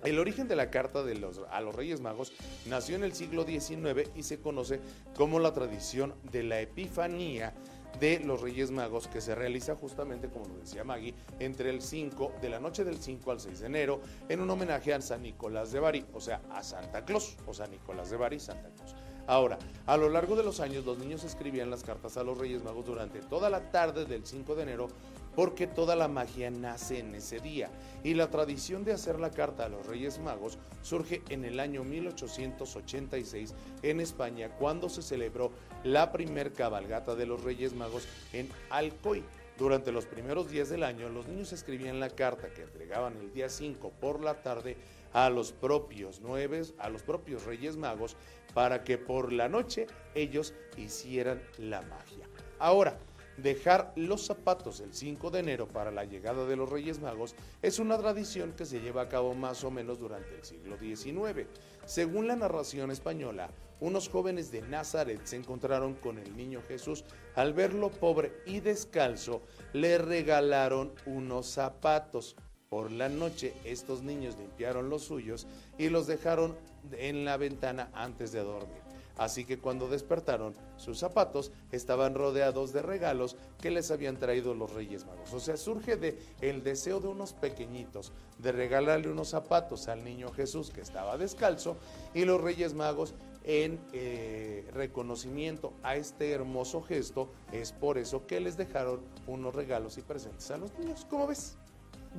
El origen de la carta de los, a los Reyes Magos nació en el siglo XIX y se conoce como la tradición de la Epifanía de los Reyes Magos que se realiza justamente, como lo decía Maggie, entre el 5, de la noche del 5 al 6 de enero, en un homenaje a San Nicolás de Bari, o sea, a Santa Claus, o San Nicolás de Bari, Santa Claus. Ahora, a lo largo de los años, los niños escribían las cartas a los Reyes Magos durante toda la tarde del 5 de enero porque toda la magia nace en ese día. Y la tradición de hacer la carta a los Reyes Magos surge en el año 1886 en España, cuando se celebró la primer cabalgata de los Reyes Magos en Alcoy. Durante los primeros días del año, los niños escribían la carta que entregaban el día 5 por la tarde a los propios nueve, a los propios Reyes Magos, para que por la noche ellos hicieran la magia. Ahora, dejar los zapatos el 5 de enero para la llegada de los Reyes Magos es una tradición que se lleva a cabo más o menos durante el siglo XIX. Según la narración española, unos jóvenes de Nazaret se encontraron con el niño Jesús. Al verlo pobre y descalzo, le regalaron unos zapatos. Por la noche, estos niños limpiaron los suyos y los dejaron en la ventana antes de dormir. Así que cuando despertaron, sus zapatos estaban rodeados de regalos que les habían traído los Reyes Magos. O sea, surge de el deseo de unos pequeñitos de regalarle unos zapatos al niño Jesús que estaba descalzo y los Reyes Magos en eh, reconocimiento a este hermoso gesto es por eso que les dejaron unos regalos y presentes a los niños. ¿Cómo ves?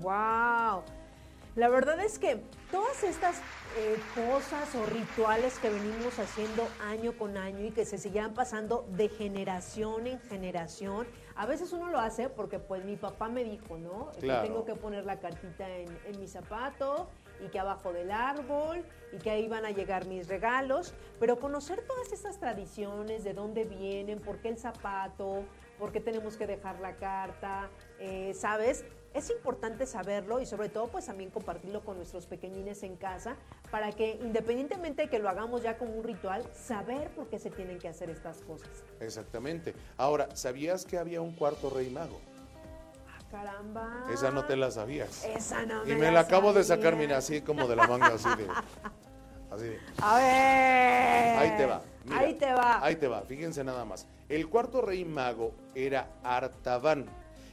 ¡Wow! La verdad es que todas estas eh, cosas o rituales que venimos haciendo año con año y que se siguen pasando de generación en generación, a veces uno lo hace porque pues mi papá me dijo, ¿no? Que Claro. tengo que poner la cartita en, en mi zapato y que abajo del árbol y que ahí van a llegar mis regalos, pero conocer todas estas tradiciones, de dónde vienen, por qué el zapato, por qué tenemos que dejar la carta, eh, ¿sabes? Es importante saberlo y sobre todo pues también compartirlo con nuestros pequeñines en casa para que independientemente de que lo hagamos ya como un ritual, saber por qué se tienen que hacer estas cosas. Exactamente. Ahora, ¿sabías que había un cuarto rey mago? Ah, caramba. Esa no te la sabías. Esa no Y me la acabo de sacar, mira, así como de la manga, así de. Así de. A ver. Ahí te va. mira, ahí te va. Ahí te va, fíjense nada más. El cuarto rey mago era Artaban.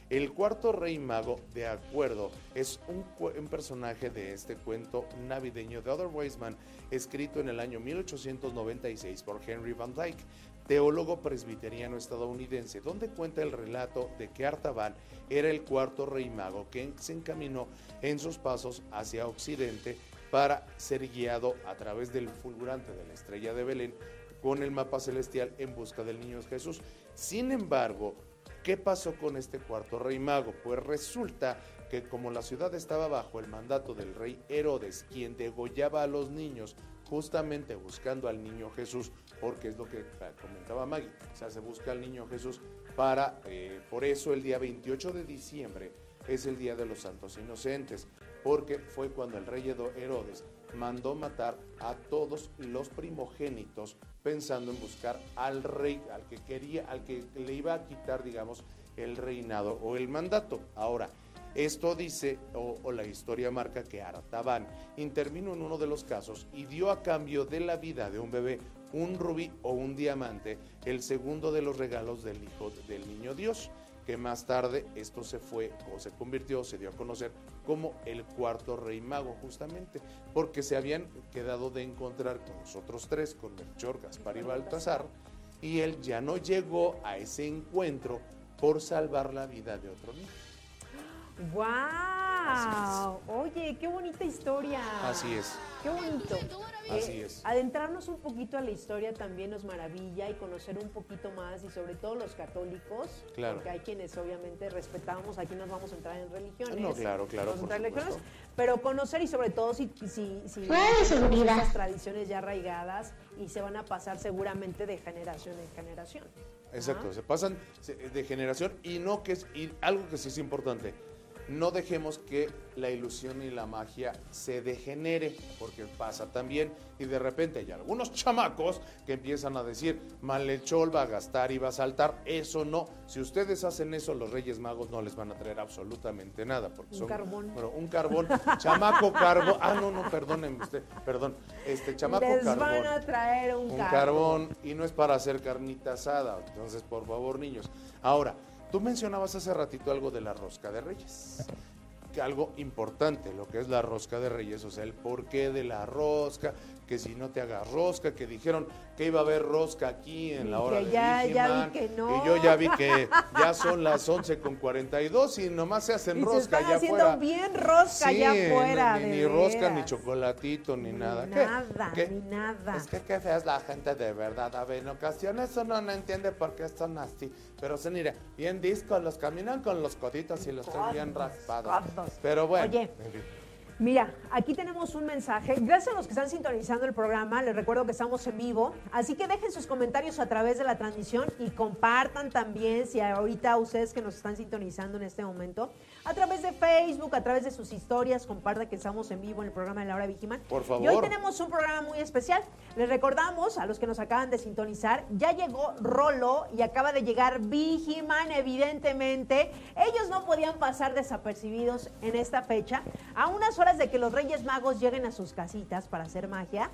El cuarto rey mago, de acuerdo, es un, personaje de este cuento navideño de Other Weisman, escrito en el año 1896 por Henry Van Dyke, teólogo presbiteriano estadounidense, donde cuenta el relato de que Artaban era el cuarto rey mago que se encaminó en sus pasos hacia Occidente para ser guiado a través del fulgurante de la estrella de Belén con el mapa celestial en busca del niño Jesús. Sin embargo, ¿qué pasó con este cuarto rey mago? Pues resulta que como la ciudad estaba bajo el mandato del rey Herodes, quien degollaba a los niños justamente buscando al niño Jesús, porque es lo que comentaba Maggie, o sea, se busca al niño Jesús para, eh, por eso el día 28 de diciembre es el día de los santos inocentes, porque fue cuando el rey Herodes mandó matar a todos los primogénitos pensando en buscar al rey, al que quería, al que le iba a quitar, digamos, el reinado o el mandato. Ahora, esto dice, o, o, la historia marca que Artaban intervino en uno de los casos y dio a cambio de la vida de un bebé un rubí o un diamante, el segundo de los regalos del hijo del niño Dios, que más tarde esto se fue o se convirtió, se dio a conocer como el cuarto rey mago, justamente, porque se habían quedado de encontrar con los otros tres, con Melchor, Gaspar y Baltasar, y él ya no llegó a ese encuentro por salvar la vida de otro niño. ¡Wow! Oye, qué bonita historia. Así es. Qué bonito. Así Eh, es. Adentrarnos un poquito a la historia también nos maravilla y conocer un poquito más y sobre todo los católicos, Claro. porque hay quienes obviamente respetamos, aquí nos vamos a entrar en religiones. No, claro, claro, vamos a entrar en pero conocer y sobre todo si, si, si esas tradiciones ya arraigadas y se van a pasar seguramente de generación en generación. Exacto, Ah. se pasan de generación y no que es y algo que sí es importante. No dejemos que la ilusión y la magia se degenere, porque pasa también y de repente hay algunos chamacos que empiezan a decir, malhechol va a gastar y va a saltar. Eso no. Si ustedes hacen eso, los Reyes Magos no les van a traer absolutamente nada. Porque Un son, carbón. Bueno, un carbón. Chamaco carbón. Ah, no, no, perdónenme usted. Perdón. Este, chamaco Les carbón van a traer un, un carbón. carbón y no es para hacer carnita asada. Entonces, por favor, niños. Ahora, tú mencionabas hace ratito algo de la rosca de reyes. Que algo importante, lo que es la rosca de reyes, o sea, el porqué de la rosca, que si no te hagas rosca, que dijeron que iba a haber rosca aquí en la hora que de ya- ya vi que no. Y yo ya vi que ya son las 11 con 42 y nomás se hacen Y se rosca están haciendo afuera. bien rosca Sí, allá afuera. Ni, rosca, ni chocolatito, ni nada. Nada, ¿Qué? ni nada. Es que qué fea es la gente de verdad. A ver, en ocasiones uno no entiende por qué son así. Pero se mira, bien discos, los caminan con los coditos y los traen bien raspados. Pero bueno. Oye. Mira, aquí tenemos un mensaje. Gracias a los que están sintonizando el programa. Les recuerdo que estamos en vivo. Así que dejen sus comentarios a través de la transmisión y compartan también, si ahorita ustedes que nos están sintonizando en este momento, a través de Facebook, a través de sus historias, compartan que estamos en vivo en el programa de Laura Vigiman. Por favor. Y hoy tenemos un programa muy especial. Les recordamos a los que nos acaban de sintonizar, ya llegó Rolo y acaba de llegar Vigiman, evidentemente. Ellos no podían pasar desapercibidos en esta fecha. A unas horas de que los Reyes Magos lleguen a sus casitas para hacer magia.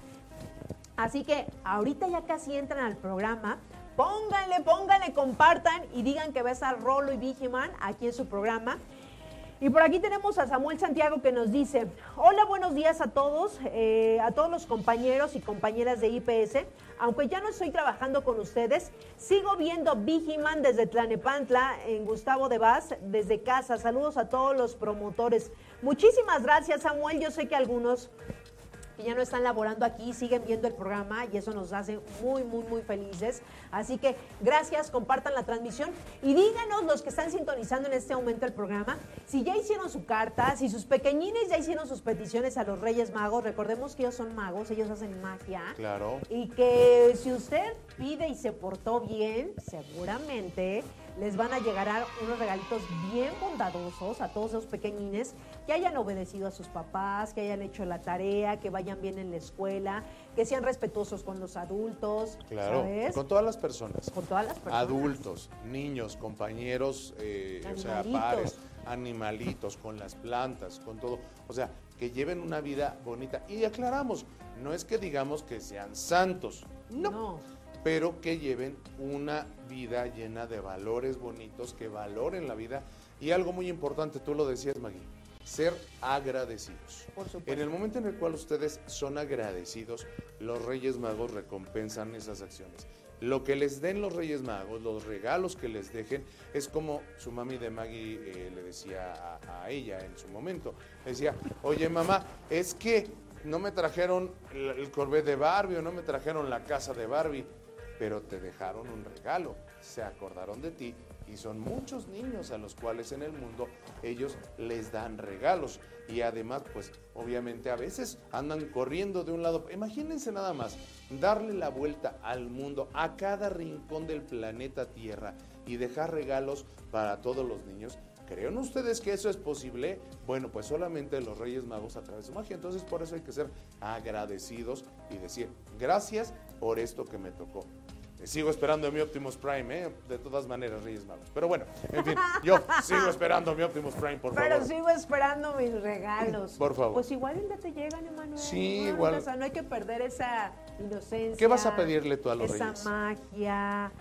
Así que ahorita ya casi entran al programa. Pónganle, pónganle, compartan y digan que va a estar Rolo y Vigiman aquí en su programa. Y por aquí tenemos a Samuel Santiago que nos dice, hola, buenos días a todos, eh, a todos los compañeros y compañeras de IPS. Aunque ya no estoy trabajando con ustedes, sigo viendo Vigiman desde Tlanepantla, en Gustavo de Vaz, desde casa. Saludos a todos los promotores. Muchísimas gracias, Samuel. Yo sé que algunos que ya no están laborando aquí, siguen viendo el programa y eso nos hace muy, muy, muy felices. Así que gracias, compartan la transmisión y díganos los que están sintonizando en este momento el programa, si ya hicieron su carta, si sus pequeñines ya hicieron sus peticiones a los Reyes Magos, recordemos que ellos son magos, ellos hacen magia. Claro. Y que si usted pide y se portó bien, seguramente les van a llegar a unos regalitos bien bondadosos a todos esos pequeñines que hayan obedecido a sus papás, que hayan hecho la tarea, que vayan bien en la escuela, que sean respetuosos con los adultos, Claro. ¿sabes? Con todas las personas. Con todas las personas. Adultos, niños, compañeros, eh, o sea, pares, animalitos, con las plantas, con todo. O sea, que lleven una vida bonita. Y aclaramos, no es que digamos que sean santos, no. No. Pero que lleven una vida llena de valores bonitos, que valoren la vida. Y algo muy importante, tú lo decías, Maggie, ser agradecidos. Por supuesto. En el momento en el cual ustedes son agradecidos, los Reyes Magos recompensan esas acciones. Lo que les den los Reyes Magos, los regalos que les dejen, es como su mami de Maggie eh, le decía a, a ella en su momento. Decía, oye mamá, es que no me trajeron el, el Corvette de Barbie o no me trajeron la casa de Barbie, pero te dejaron un regalo, se acordaron de ti y son muchos niños a los cuales en el mundo ellos les dan regalos y además pues obviamente a veces andan corriendo de un lado, imagínense nada más, darle la vuelta al mundo, a cada rincón del planeta Tierra y dejar regalos para todos los niños. ¿Creen ustedes que eso es posible? Bueno, pues solamente los Reyes Magos a través de su magia. Entonces por eso hay que ser agradecidos y decir gracias por esto que me tocó. Sigo esperando mi Optimus Prime, ¿eh? De todas maneras, Reyes Magos. Pero bueno, en fin, yo sigo esperando mi Optimus Prime, por Pero favor. sigo esperando mis regalos. Por favor. Pues igual un día te llegan, Emanuel. Sí, No, igual. O sea, no hay que perder esa inocencia. ¿Qué vas a pedirle tú a los esa reyes? magia.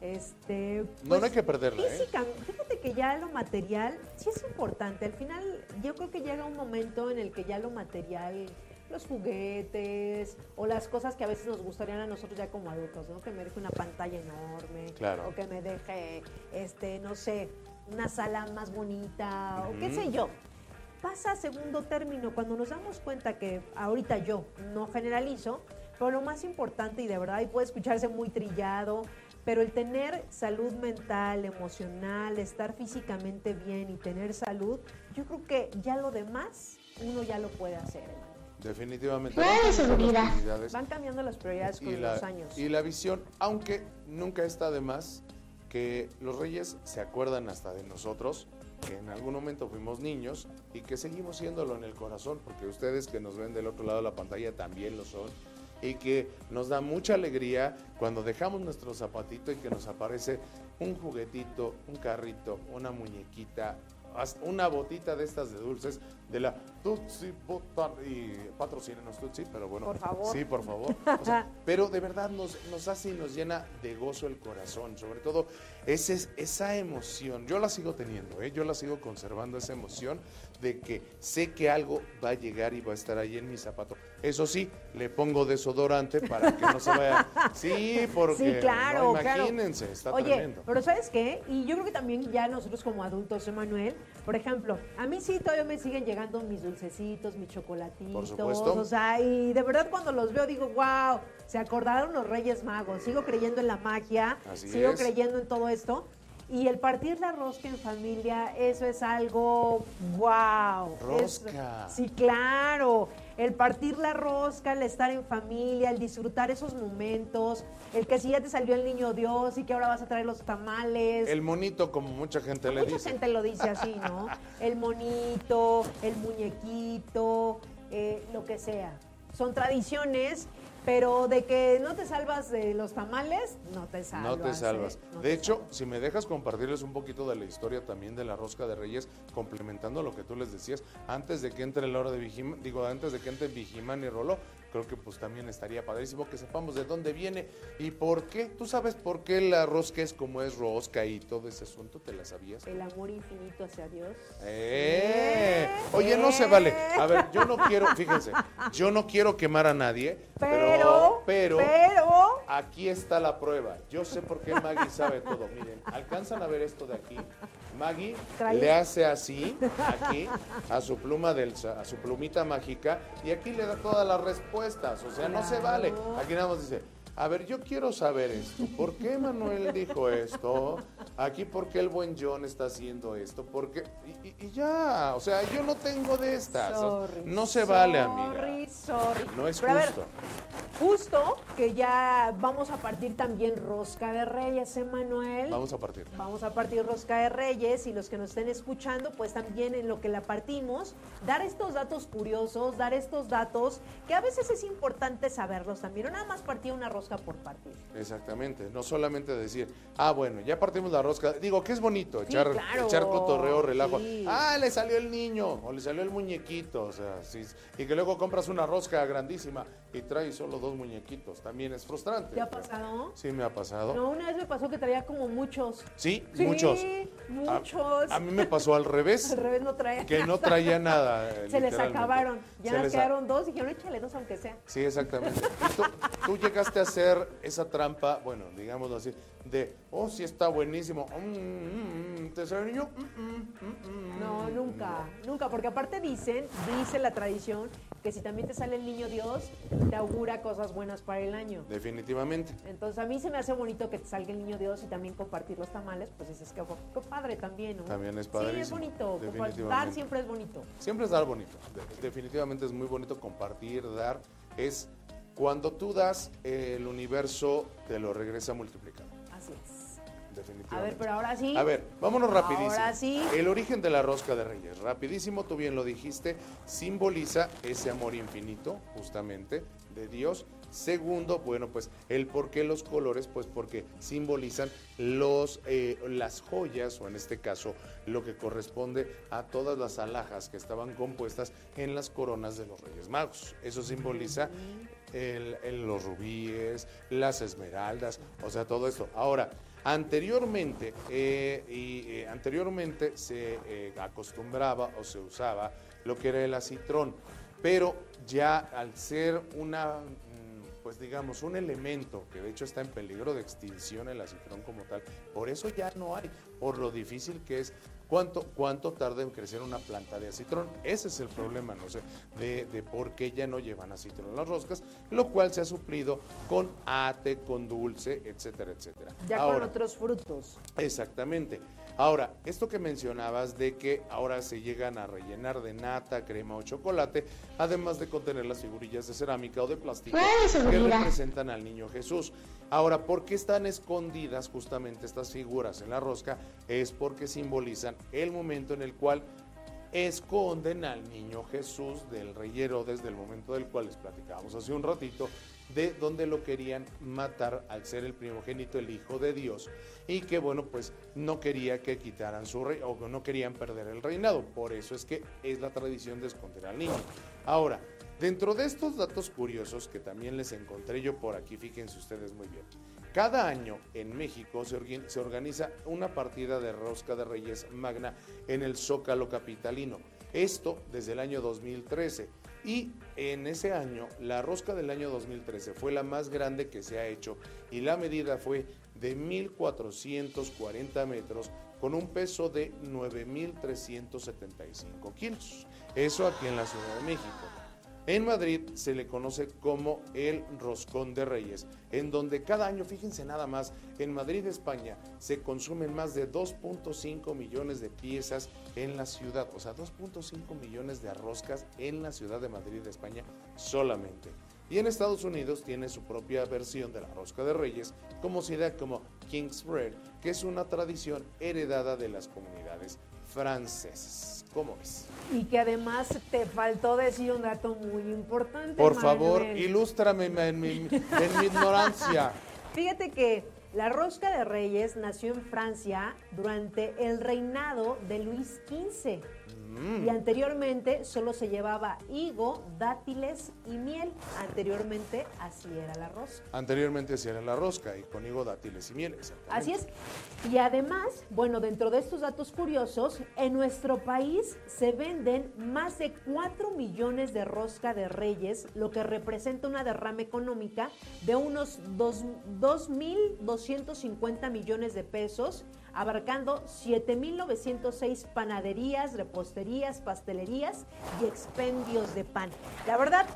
Este. No, no hay que perderla, ¿eh? físicamente, Fíjate que ya lo material sí es importante. Al final, yo creo que llega un momento en el que ya lo material los juguetes o las cosas que a veces nos gustarían a nosotros ya como adultos, ¿no? Que me deje una pantalla enorme, Claro. o que me deje, este, no sé, una sala más bonita, o qué sé yo. Pasa a segundo término cuando nos damos cuenta que ahorita yo no generalizo, pero lo más importante y de verdad, y puede escucharse muy trillado, pero el tener salud mental, emocional, estar físicamente bien y tener salud, yo creo que ya lo demás uno ya lo puede hacer. hermano. Definitivamente. Las Van cambiando las prioridades con y la, los años. y la visión, aunque nunca está de más que los reyes se acuerdan hasta de nosotros, que en algún momento fuimos niños y que seguimos siéndolo en el corazón, porque ustedes que nos ven del otro lado de la pantalla también lo son, y que nos da mucha alegría cuando dejamos nuestro zapatito y que nos aparece un juguetito, un carrito, una muñequita, una botita de estas de dulces de la Tutsi Botan y patrocínenos Tutsi, pero bueno, Por favor. sí, por favor. O sea, pero de verdad nos, nos hace y nos llena de gozo el corazón, sobre todo ese, esa emoción. Yo la sigo teniendo, ¿eh? yo la sigo conservando, esa emoción de que sé que algo va a llegar y va a estar ahí en mi zapato. Eso sí, le pongo desodorante para que no se vaya. Sí, porque Sí, claro, no, claro. imagínense, está Oye, tremendo. pero ¿sabes qué? Y yo creo que también ya nosotros como adultos, Emanuel, por ejemplo, a mí sí todavía me siguen llegando mis dulcecitos, mis chocolatitos. Por supuesto. O sea, y de verdad cuando los veo digo, wow, se acordaron los Reyes Magos. Sigo creyendo en la magia, Así sigo es. creyendo en todo esto. Y el partir la rosca en familia, eso es algo wow. Es- Rosca. sí, claro. El partir la rosca, el estar en familia, el disfrutar esos momentos, el que si ya te salió el niño Dios y que ahora vas a traer los tamales. El monito, como mucha gente le Mucha dice. gente lo dice así, ¿no? El monito, el muñequito, eh, lo que sea. Son tradiciones, pero de que no te salvas de los tamales, no te salvas. No te salvas. ¿eh? No de te hecho, salvas. si me dejas compartirles un poquito de la historia también de la rosca de Reyes, complementando lo que tú les decías, antes de que entre la hora de Vigiman, digo, antes de que entre Vigiman y Roló, creo que pues también estaría padrísimo que sepamos de dónde viene y por qué. ¿Tú sabes por qué la rosca es como es rosca y todo ese asunto? ¿Te la sabías? El amor infinito hacia Dios. ¡Eh! Oye, no se vale. A ver, yo no quiero, fíjense, yo no quiero quemar a nadie, Pero, pero, pero, pero, Aquí está la prueba. Yo sé por qué Maggie sabe todo. Miren, alcanzan a ver esto de aquí. Maggie le hace así, aquí, a su pluma del, a su plumita mágica, y aquí le da todas las respuestas. O sea, no se vale. Aquí nada más dice, a ver, yo quiero saber esto. ¿Por qué Manuel dijo esto? Aquí, ¿por qué el buen John está haciendo esto? ¿Por qué? Y, y- ya, o sea, yo no tengo de estas. Sorry, no se vale, amiga. sorry. No es Pero a ver, justo. justo que ya vamos a partir también rosca de reyes, Emanuel. Vamos a partir. Vamos a partir rosca de reyes y los que nos estén escuchando, pues también en lo que la partimos, dar estos datos curiosos, dar estos datos que a veces es importante saberlos también, no nada más partir una rosca por partir. Exactamente, no solamente decir, ah, bueno, ya partimos la rosca. Digo, que es bonito echar, claro, echar cotorreo, relajo. sí. Ah, le salió el niño o le salió el muñequito, o sea, sí, y que luego compras una rosca grandísima y traes solo dos muñequitos. También es frustrante. ¿Te ha pasado? Sí, me ha pasado. No, una vez me pasó que traía como muchos. Sí, Sí, muchos. muchos. A, a mí me pasó al revés, Al revés no traía. que no traía nada. Se les acabaron. Ya Se nos a- quedaron dos y dijeron, échale dos aunque sea. Sí, exactamente. Tú, tú llegaste a hacer esa trampa, bueno, digámoslo así, de, oh, sí está buenísimo. Mm, mm, mm, ¿Te salió el niño? Mm, mm, mm, mm. No, nunca, nunca, porque aparte dicen, dice la tradición, que si también te sale el niño Dios, te augura cosas buenas para el año. Definitivamente. Entonces a mí se me hace bonito que te salga el niño Dios y también compartir los tamales, pues dices que qué padre también, ¿no? También es Sí, es bonito, dar siempre es bonito. Siempre es dar bonito. De- definitivamente es muy bonito compartir, dar. Es cuando tú das, el universo te lo regresa multiplicado. Definitivamente. A ver, pero ahora sí. A ver, vámonos rapidísimo. Ahora sí. El origen de la rosca de reyes, rapidísimo, tú bien lo dijiste, simboliza ese amor infinito, justamente, de Dios. Segundo, bueno, pues el por qué los colores, pues porque simbolizan los, eh, las joyas, o en este caso, lo que corresponde a todas las alhajas que estaban compuestas en las coronas de los Reyes Magos. Eso simboliza el- el- los rubíes, las esmeraldas, o sea, todo esto. Ahora, anteriormente, eh, y, eh, anteriormente se eh, acostumbraba o se usaba lo que era el acitrón, pero ya al ser una, mm, pues digamos, un elemento que de hecho está en peligro de extinción el acitrón como tal, por eso ya no hay, por lo difícil que es ¿Cuánto, ¿Cuánto tarda en crecer una planta de acitrón? Ese es el problema, no sé, de, de por qué ya no llevan acitrón las roscas, lo cual se ha suplido con ate, con dulce, etcétera, etcétera. Ya con otros frutos. Exactamente. Ahora, esto que mencionabas de que ahora se llegan a rellenar de nata, crema o chocolate, además de contener las figurillas de cerámica o de plástico que representan al niño Jesús. Ahora, ¿por qué están escondidas justamente estas figuras en la rosca? Es porque simbolizan el momento en el cual esconden al niño Jesús del rey Herodes, del momento del cual les platicábamos hace un ratito, de donde lo querían matar al ser el primogénito, el hijo de Dios, y que bueno, pues no quería que quitaran su rey, o no querían perder el reinado. Por eso es que es la tradición de esconder al niño. Ahora, dentro de estos datos curiosos que también les encontré yo por aquí, fíjense ustedes muy bien. Cada año en México se organiza una partida de rosca de Reyes Magna en el Zócalo Capitalino. Esto desde el año 2013. Y en ese año, la rosca del año 2013 fue la más grande que se ha hecho y la medida fue de 1.440 metros con un peso de 9.375 kilos. Eso aquí en la Ciudad de México. En Madrid se le conoce como el Roscón de Reyes, en donde cada año, fíjense nada más, en Madrid, España, se consumen más de 2.5 millones de piezas en la ciudad, o sea, 2.5 millones de roscas en la ciudad de Madrid, España, solamente. Y en Estados Unidos tiene su propia versión de la rosca de Reyes, conocida como King's Bread, que es una tradición heredada de las comunidades francesas. ¿Cómo ves? Y que además te faltó decir un dato muy importante. Por favor, ilústrame en mi, en mi ignorancia. Fíjate que la rosca de reyes nació en Francia durante el reinado de Luis XV. Mm. Y anteriormente solo se llevaba higo, dátiles y miel. Anteriormente así era la rosca. Anteriormente se era la rosca y con higo, dátiles y miel. exactamente. Así es. Y además, bueno, dentro de estos datos curiosos, en nuestro país se venden más de 4 millones de rosca de reyes, lo que representa una derrama económica de unos dos- 2.250 millones de pesos, abarcando 7.906 panaderías, reposterías, pastelerías y expendios de pan. La verdad,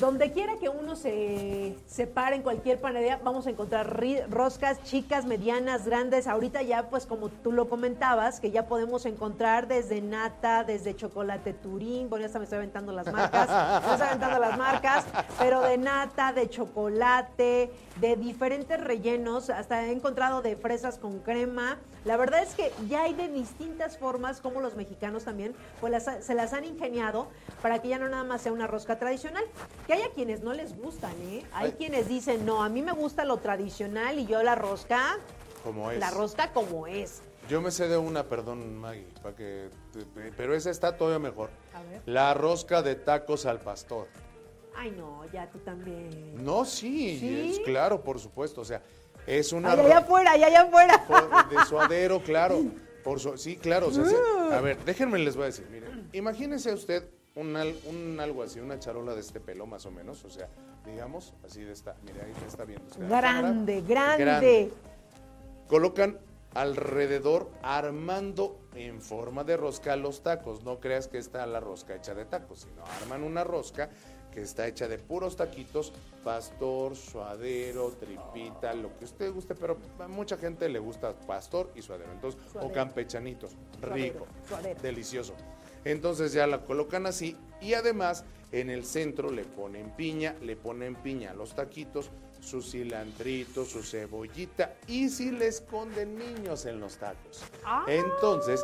donde quiera que uno se, se pare en cualquier panadería, vamos a encontrar roscas chicas, medianas, grandes. Ahorita ya, pues como tú lo comentabas, que ya podemos encontrar desde nata, desde chocolate turín, bueno, ya hasta me estoy aventando las marcas, me estoy aventando las marcas, pero de nata, de chocolate, de diferentes rellenos, hasta he encontrado de fresas con crema. La verdad es que ya hay de distintas formas como los mexicanos también pues las se las han ingeniado para que ya no nada más sea una rosca tradicional. Que hay a quienes no les gustan, ¿eh? Hay Ay. quienes dicen, no, a mí me gusta lo tradicional y yo la rosca, Como es. la rosca como es. Yo me sé de una, perdón, Maggie, para que, pero esa está todavía mejor. A ver. La rosca de tacos al pastor. Ay, no, ya tú también. No, sí, ¿Sí? es claro, por supuesto. O sea, es una allá ro- afuera, allá, allá afuera. de suadero, claro. Por su- sí, claro. o sea, se- a ver, déjenme les voy a decir. Miren, imagínese usted un, al- un algo así, una charola de este pelo más o menos. O sea, digamos, así de esta. Mire, ahí está viendo usted. Grande, grande. Colocan alrededor armando en forma de rosca los tacos. No creas que está la rosca hecha de tacos, sino arman una rosca que está hecha de puros taquitos, pastor, suadero, tripita, lo que usted guste, pero a mucha gente le gusta pastor y suadero, entonces, Suadero. o campechanitos, Suadero, rico, suadero. delicioso. Entonces ya la colocan así y además En el centro le ponen piña, le ponen piña a los taquitos, su cilantrito, su cebollita y si le esconden niños en los tacos. Ah. Entonces,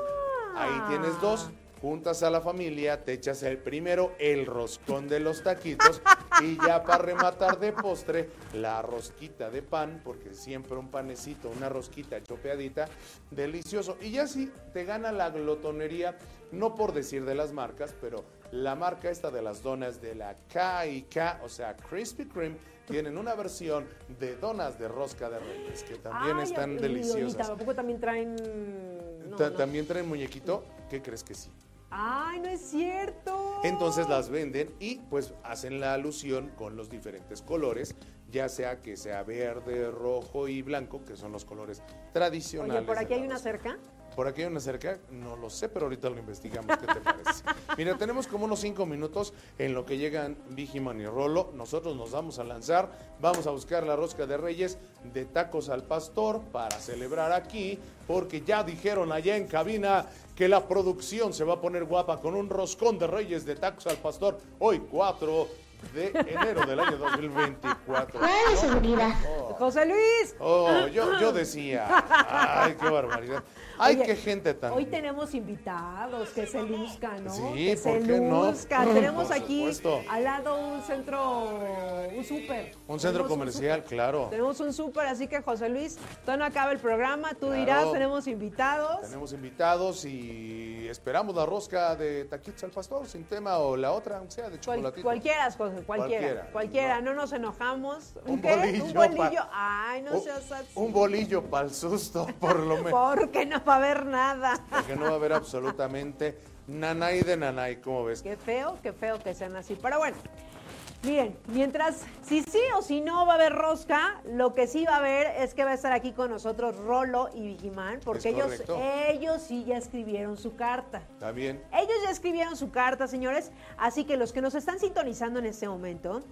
ahí tienes dos. Juntas a la familia, te echas el primero el roscón de los taquitos y ya para rematar de postre la rosquita de pan, porque siempre un panecito, una rosquita chopeadita, delicioso. Y ya sí, te gana la glotonería, no por decir de las marcas, pero la marca esta de las donas de la K&K, o sea, Krispy Kreme, tienen una versión de donas de rosca de reyes que también Ay, están y- deliciosas. Tampoco también traen. no, Ta- no. También traen muñequito, ¿qué crees que sí? Ay, no es cierto. Entonces las venden y pues hacen la alusión con los diferentes colores, ya sea que sea verde, rojo y blanco, que son los colores tradicionales. Oye, por aquí hay una cerca. Por aquí hay una cerca, no lo sé, pero ahorita lo investigamos. ¿Qué te parece? Mira, tenemos como unos cinco minutos en lo que llegan Vigiman y Rolo. Nosotros nos vamos a lanzar, vamos a buscar la rosca de Reyes de tacos al pastor para celebrar aquí, porque ya dijeron allá en cabina que la producción se va a poner guapa con un roscón de Reyes de tacos al pastor hoy 4 de enero del año 2024. de seguridad. José Luis. Oh, yo, yo decía, ay, qué barbaridad. Ay, Oye, qué gente tan... Hoy tenemos invitados, que se luzcan, ¿no? Sí, que se ¿por qué no? luzcan. Tenemos Por aquí supuesto. al lado un centro, un súper. Un centro Tenemos comercial, claro. Tenemos un súper, así que José Luis, todavía no acaba el programa, tú Claro. dirás, tenemos invitados. Tenemos invitados y esperamos la rosca de taquitos al pastor sin tema o la otra, aunque sea de chocolatito. cualquiera, José, cualquiera. Cualquiera, Cualquiera, no. no, nos enojamos. Un qué? bolillo Un pa- bolillo. Ay, no Un- seas así. Un bolillo para el susto, por lo menos. Porque no va a haber nada. Porque no va a haber absolutamente nanay de nanay, ¿cómo ves? Qué feo, qué feo que sean así. Pero bueno, miren, mientras si sí o si no va a haber rosca, lo que sí va a haber es que va a estar aquí con nosotros Rolo y Vigimán, porque ellos, ellos sí ya escribieron su carta. ¿Está bien? Ellos ya escribieron su carta, señores, así que los que nos están sintonizando en este momento,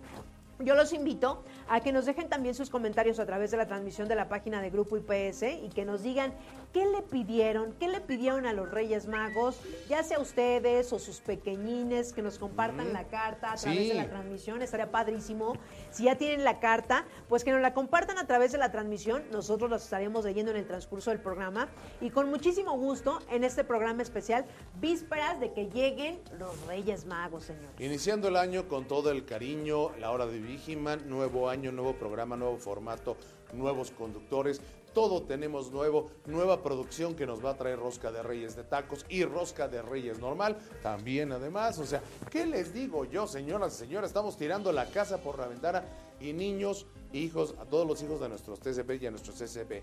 yo los invito a que nos dejen también sus comentarios a través de la transmisión de la página de Grupo IPS y que nos digan qué le pidieron, qué le pidieron a los Reyes Magos, ya sea ustedes o sus pequeñines, que nos compartan Mm. la carta a Sí. través de la transmisión, estaría padrísimo. Si ya tienen la carta, pues que nos la compartan a través de la transmisión, nosotros los estaremos leyendo en el transcurso del programa y con muchísimo gusto en este programa especial, vísperas de que lleguen los Reyes Magos, señores. Iniciando el año con todo el cariño, la hora de Vigiman, nuevo año, nuevo programa, nuevo formato, nuevos conductores, todo tenemos nuevo, nueva producción que nos va a traer rosca de reyes de tacos y rosca de reyes normal, también además, o sea, ¿qué les digo yo, señoras y señores? Estamos tirando la casa por la ventana y niños, hijos, a todos los hijos de nuestros TCP y a nuestros CCP,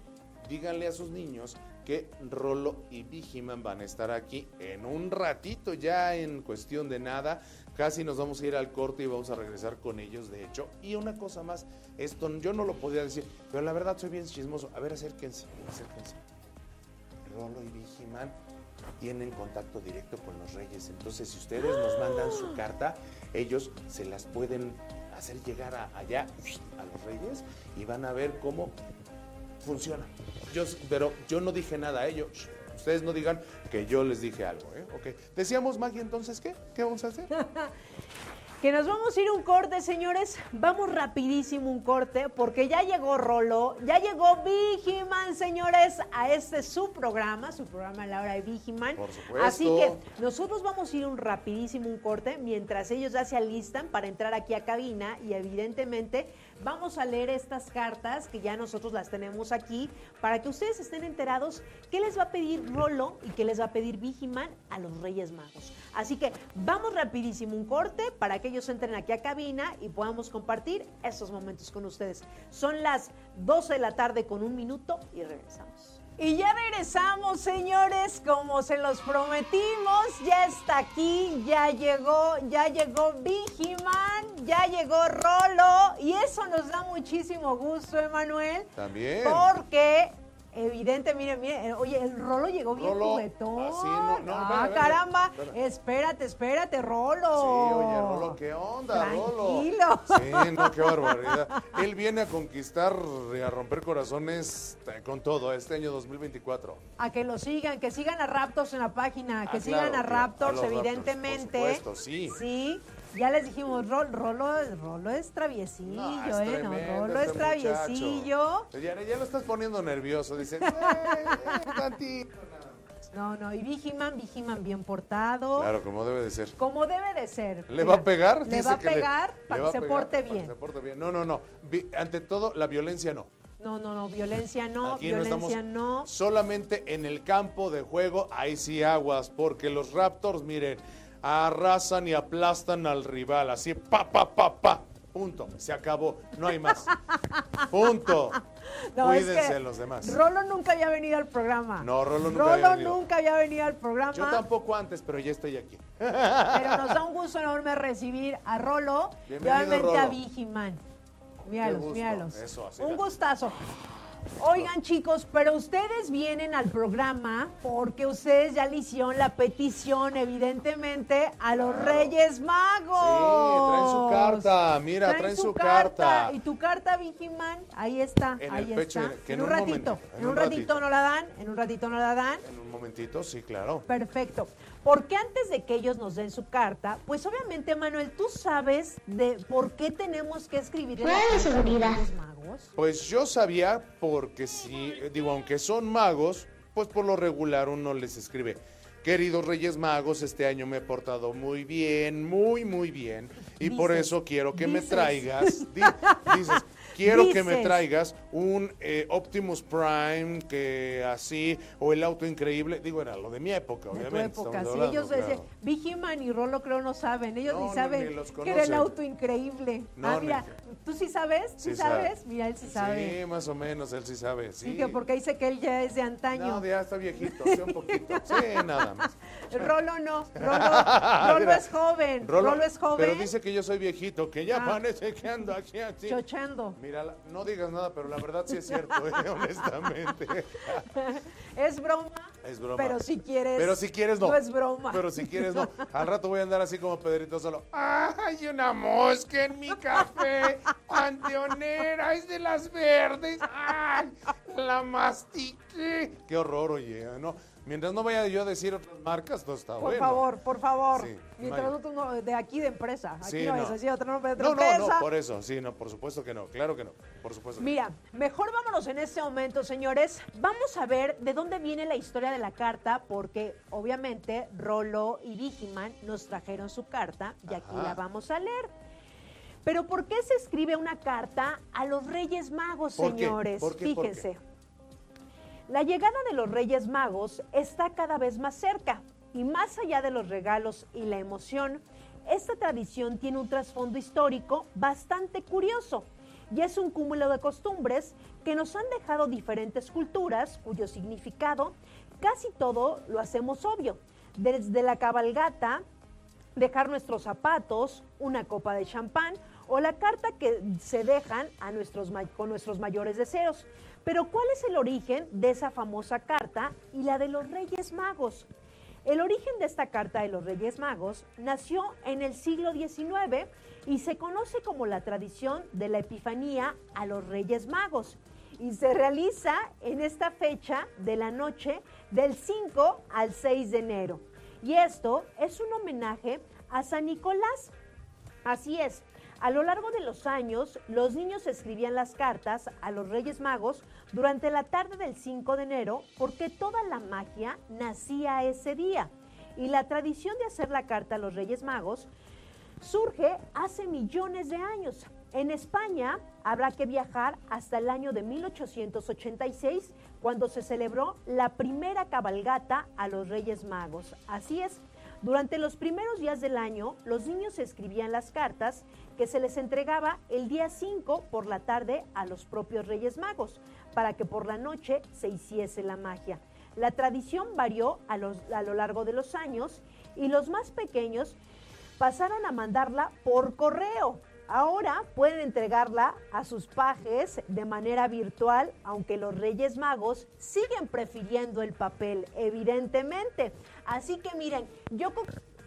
díganle a sus niños que Rolo y Vigiman van a estar aquí en un ratito, ya en cuestión de nada. Casi nos vamos a ir al corte y vamos a regresar con ellos, de hecho. Y una cosa más, esto yo no lo podía decir, pero la verdad soy bien chismoso. A ver, acérquense, acérquense. Rolo y Vigiman tienen contacto directo con los reyes. Entonces, si ustedes nos mandan su carta, ellos se las pueden hacer llegar a- allá a los reyes y van a ver cómo funciona. Yo, pero yo no dije nada, ¿eh? Yo- shh, ustedes no digan que yo les dije algo, ¿eh? Ok. Decíamos, Maggie, entonces, ¿qué? ¿Qué vamos a hacer? Que nos vamos a ir un corte, señores. Vamos rapidísimo un corte porque ya llegó Rolo, ya llegó Vigiman, señores, a este su programa, su programa La Hora de Vigiman. Por supuesto. Así que nosotros vamos a ir un rapidísimo un corte mientras ellos ya se alistan para entrar aquí a cabina y evidentemente vamos a leer estas cartas que ya nosotros las tenemos aquí para que ustedes estén enterados qué les va a pedir Rolo y qué les va a pedir Vigiman a los Reyes Magos. Así que vamos rapidísimo un corte para que ellos entren aquí a cabina y podamos compartir estos momentos con ustedes. Son las 12 de la tarde con un minuto y regresamos. Y ya regresamos, señores, como se los prometimos, ya está aquí, ya llegó, ya llegó Vigiman, ya llegó Rolo, y eso nos da muchísimo gusto, Emanuel, También. porque evidente, mire, mire, eh, oye, el Rolo llegó bien Rolo, juguetón. así no- no, ah, caramba, espérate, espérate, Rolo. Sí, oye, Rolo, ¿qué onda, Tranquilo. Rolo? Sí, no, qué barbaridad. Él viene a conquistar y a romper corazones eh, con todo este año 2024. A que lo sigan, que sigan a Raptors en la página, que Ah, sigan claro, a Raptors, evidentemente. por supuesto, sí. Sí, Ya les dijimos, Rol- Rolo, Rolo es traviesillo, No, es ¿eh? No, Rolo es este traviesillo. Ya, ya lo estás poniendo nervioso. Dice, "Eh, eh, tantito nada más". No, no, y Vigiman, Vigiman bien portado. Claro, como debe de ser. Como debe de ser. ¿Le Mira, va a pegar? Le va a le- pegar le para va que pegar porte para que bien. se porte bien. No, no, no. Ante todo, la violencia no. No, no, no, violencia no, Aquí no violencia estamos no. solamente en el campo de juego, ahí sí aguas, porque los Raptors, miren, arrasan y aplastan al rival, así, pa, pa, pa, pa, punto, se acabó, no hay más, punto. No, es Cuídense que los demás. Rolo nunca había venido al programa. No, Rolo nunca Rolo había venido. nunca había venido al programa. Yo tampoco antes, pero ya estoy aquí. Pero nos da un gusto enorme recibir a Rolo y Bienvenido, obviamente a. Vigiman. Míralos, míralos. Eso, así un era. gustazo. Oigan chicos, pero ustedes vienen al programa porque ustedes ya le hicieron la petición evidentemente a los Reyes Magos. Sí, traen su carta, mira, traen su carta. Y tu carta, Vigiman, ahí está, En ahí el pecho, está. que en, en un ratito, momento, en un ratito no la dan, en un ratito no la dan. En un momentito, sí, claro. Perfecto. Porque antes de que ellos nos den su carta, pues obviamente, Manuel, tú sabes de por qué tenemos que escribir en la carta a los Magos. Pues yo sabía porque si, digo, aunque son magos, pues por lo regular uno les escribe. Queridos Reyes Magos, este año me he portado muy bien, muy, muy bien. Y por eso quiero que me traigas, di- dices, quiero que me traigas un eh, Optimus Prime, que así, o el auto increíble. Digo, era lo de mi época, De tu obviamente. época, sí, hablando, ellos claro. decían, Vigiman y Rolo creo no saben, ellos No, ni saben ni los que era el auto increíble. No, ah, ni- mira, ¿tú sí sabes? ¿Sí, Sí sabes? sabe. Mira, él sí sabe. Sí, más o menos, él sí sabe. Sí, que porque dice que él ya es de antaño. No, ya está viejito, sí, un poquito. Sí, nada más. Rolo no, Rolo, Rolo Mira, es joven, Rolo, es joven. Pero dice que yo soy viejito, que ya Ah. parece que ando aquí así. chochando. Mira, no digas nada, pero la verdad sí es cierto, eh, honestamente. Es broma. Es broma. Pero si quieres. Pero si quieres, no. No es broma. Pero si quieres, no. Al rato voy a andar así como Pedrito solo. ¡Ay, una mosca en mi café! ¡Anteonera! ¡Es de las verdes! ¡Ay! ¡La mastiqué! ¡Qué horror, oye! ¿no? Mientras no vaya yo a decir otras marcas, todo está Por bueno. favor, por favor. Sí, Mientras no, tú no- de aquí de empresa. Aquí Sí, no, no. es así, de No, otra no, empresa. no, por eso, sí, no, por supuesto que no, claro que no, por supuesto que no. Mira, mejor vámonos en este momento, señores. Vamos a ver de dónde viene la historia de la carta, porque obviamente Rolo y Vigiman nos trajeron su carta y aquí Ajá. la vamos a leer. Pero ¿por qué se escribe una carta a los Reyes Magos, ¿Por qué? señores? ¿Por qué? ¿Por qué? La llegada de los Reyes Magos está cada vez más cerca y más allá de los regalos y la emoción, esta tradición tiene un trasfondo histórico bastante curioso y es un cúmulo de costumbres que nos han dejado diferentes culturas cuyo significado casi todo lo hacemos obvio, desde la cabalgata, dejar nuestros zapatos, una copa de champán o la carta que se dejan a nuestros, con nuestros mayores deseos. Pero ¿cuál es el origen de esa famosa carta y la de los Reyes Magos? El origen de esta carta de los Reyes Magos nació en el siglo XIX y se conoce como la tradición de la Epifanía a los Reyes Magos y se realiza en esta fecha de la noche del 5 al 6 de enero. Y esto es un homenaje a San Nicolás. Así es, a lo largo de los años, los niños escribían las cartas a los Reyes Magos durante la tarde del 5 de enero porque toda la magia nacía ese día. Y la tradición de hacer la carta a los Reyes Magos surge hace millones de años. En España habrá que viajar hasta el año de 1886, cuando se celebró la primera cabalgata a los Reyes Magos. Así es, durante los primeros días del año, los niños escribían las cartas que se les entregaba el día 5 por la tarde a los propios Reyes Magos, para que por la noche se hiciese la magia. La tradición varió a, a lo largo de los años y los más pequeños pasaron a mandarla por correo. Ahora pueden entregarla a sus pajes de manera virtual, aunque los Reyes Magos siguen prefiriendo el papel, evidentemente. Así que miren, yo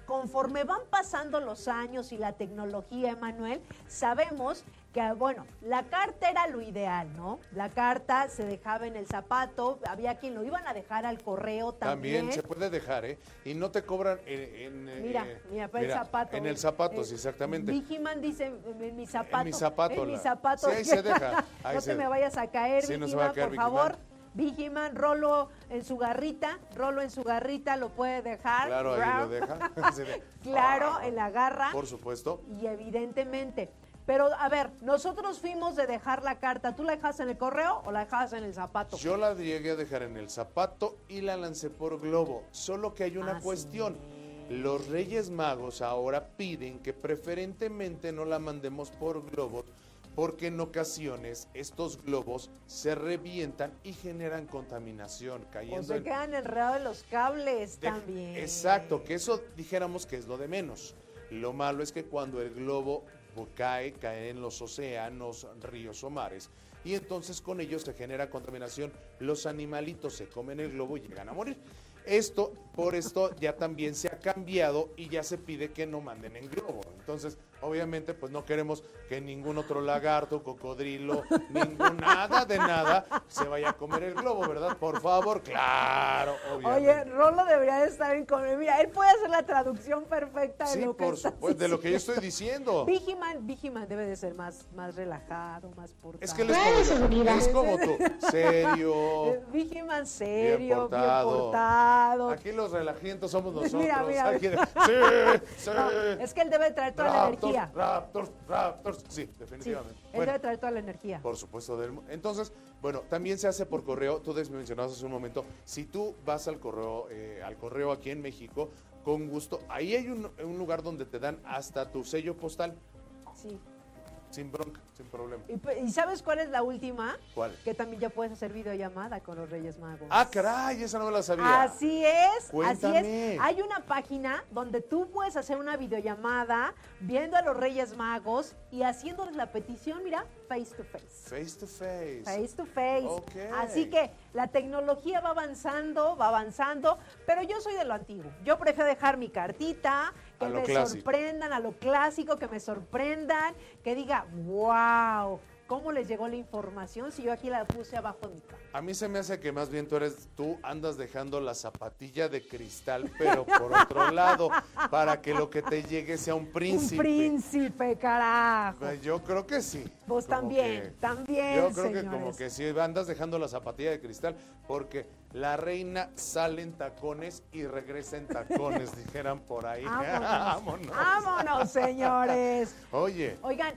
conforme van pasando los años y la tecnología, Emanuel, sabemos que, bueno, la carta era lo ideal, ¿no? La carta se dejaba en el zapato, había quien lo iban a dejar al correo también. También se puede dejar, ¿eh? Y no te cobran en... en, Mira, eh, mira, para el zapato. En el eh, zapato, eh, sí, exactamente. Vigiman dice, en mi zapato. mi zapato, En mi la- zapato. Sí, ahí se deja, ahí no se- te me vayas a caer, Sí, Vigiman, por favor. Vigiman, rolo en su garrita, rolo en su garrita, lo puede dejar. Claro, ahí lo deja. Claro, en la garra. Por supuesto. Y evidentemente. Pero, a ver, nosotros fuimos de dejar la carta. ¿Tú la dejas en el correo o la dejas en el zapato? Yo la llegué a dejar en el zapato y la lancé por globo. Solo que hay una Ah, cuestión. sí. Los Reyes Magos ahora piden que preferentemente no la mandemos por globo porque en ocasiones estos globos se revientan y generan contaminación, O cayendo se en- quedan enredados en los cables de- también. Exacto, que eso dijéramos que es lo de menos. Lo malo es que cuando el globo cae, cae en los océanos, ríos o mares. Y entonces con ellos se genera contaminación. Los animalitos se comen el globo y llegan a morir. Esto, por esto ya también se ha cambiado y ya se pide que no manden en globo. Entonces, obviamente, pues no queremos que ningún otro lagarto, cocodrilo, ningún nada de nada se vaya a comer el globo, ¿verdad? Por favor, claro, obviamente. Oye, Rolo debería de estar en Colombia. Mira, él puede hacer la traducción perfecta de Sí, lo que por estás supuesto, de lo que yo estoy diciendo. Vigiman, Vigiman debe de ser más, más relajado, más portado. Es que él es como, yo, es como tú, serio, Vigiman serio, bien portado. portado. Aquí los relajientos somos nosotros. Mira, mira, Aquí sí, sí. No, es que él debe traer toda la energía. Raptors, Raptors. Sí, Sí, definitivamente. él Bueno, debe traer toda la energía. por supuesto. del- entonces, bueno, también se hace por correo. Tú mencionabas hace un momento, si tú vas al correo, eh, al correo aquí en México, con gusto, ahí hay un, un lugar donde te dan hasta tu sello postal, Sí. Sin bronca, sin problema. ¿Y, sabes cuál es la última? ¿Cuál? Que también ya puedes hacer videollamada con los Reyes Magos. Ah, caray, esa no me la sabía. Así es, así es. Hay una página donde tú puedes hacer una videollamada viendo a los Reyes Magos y haciéndoles la petición, mira, face to face. Face to face. Face to face. Ok. Así que la tecnología va avanzando, va avanzando, pero yo soy de lo antiguo. Yo prefiero dejar mi cartita, que me clásico. sorprendan a lo clásico, que me sorprendan, que diga, wow, ¿cómo les llegó la información si yo aquí la puse abajo de mi cama? A mí se me hace que más bien tú eres, tú andas dejando la zapatilla de cristal, pero por otro lado, para que lo que te llegue sea un príncipe. Un príncipe, carajo. Yo creo que sí. Como también, que- también, Yo creo que como que sí, andas dejando la zapatilla de cristal, porque la reina sale en tacones y regresa en tacones, dijeran por ahí. Vámonos, vámonos, señores. Oye, Oigan,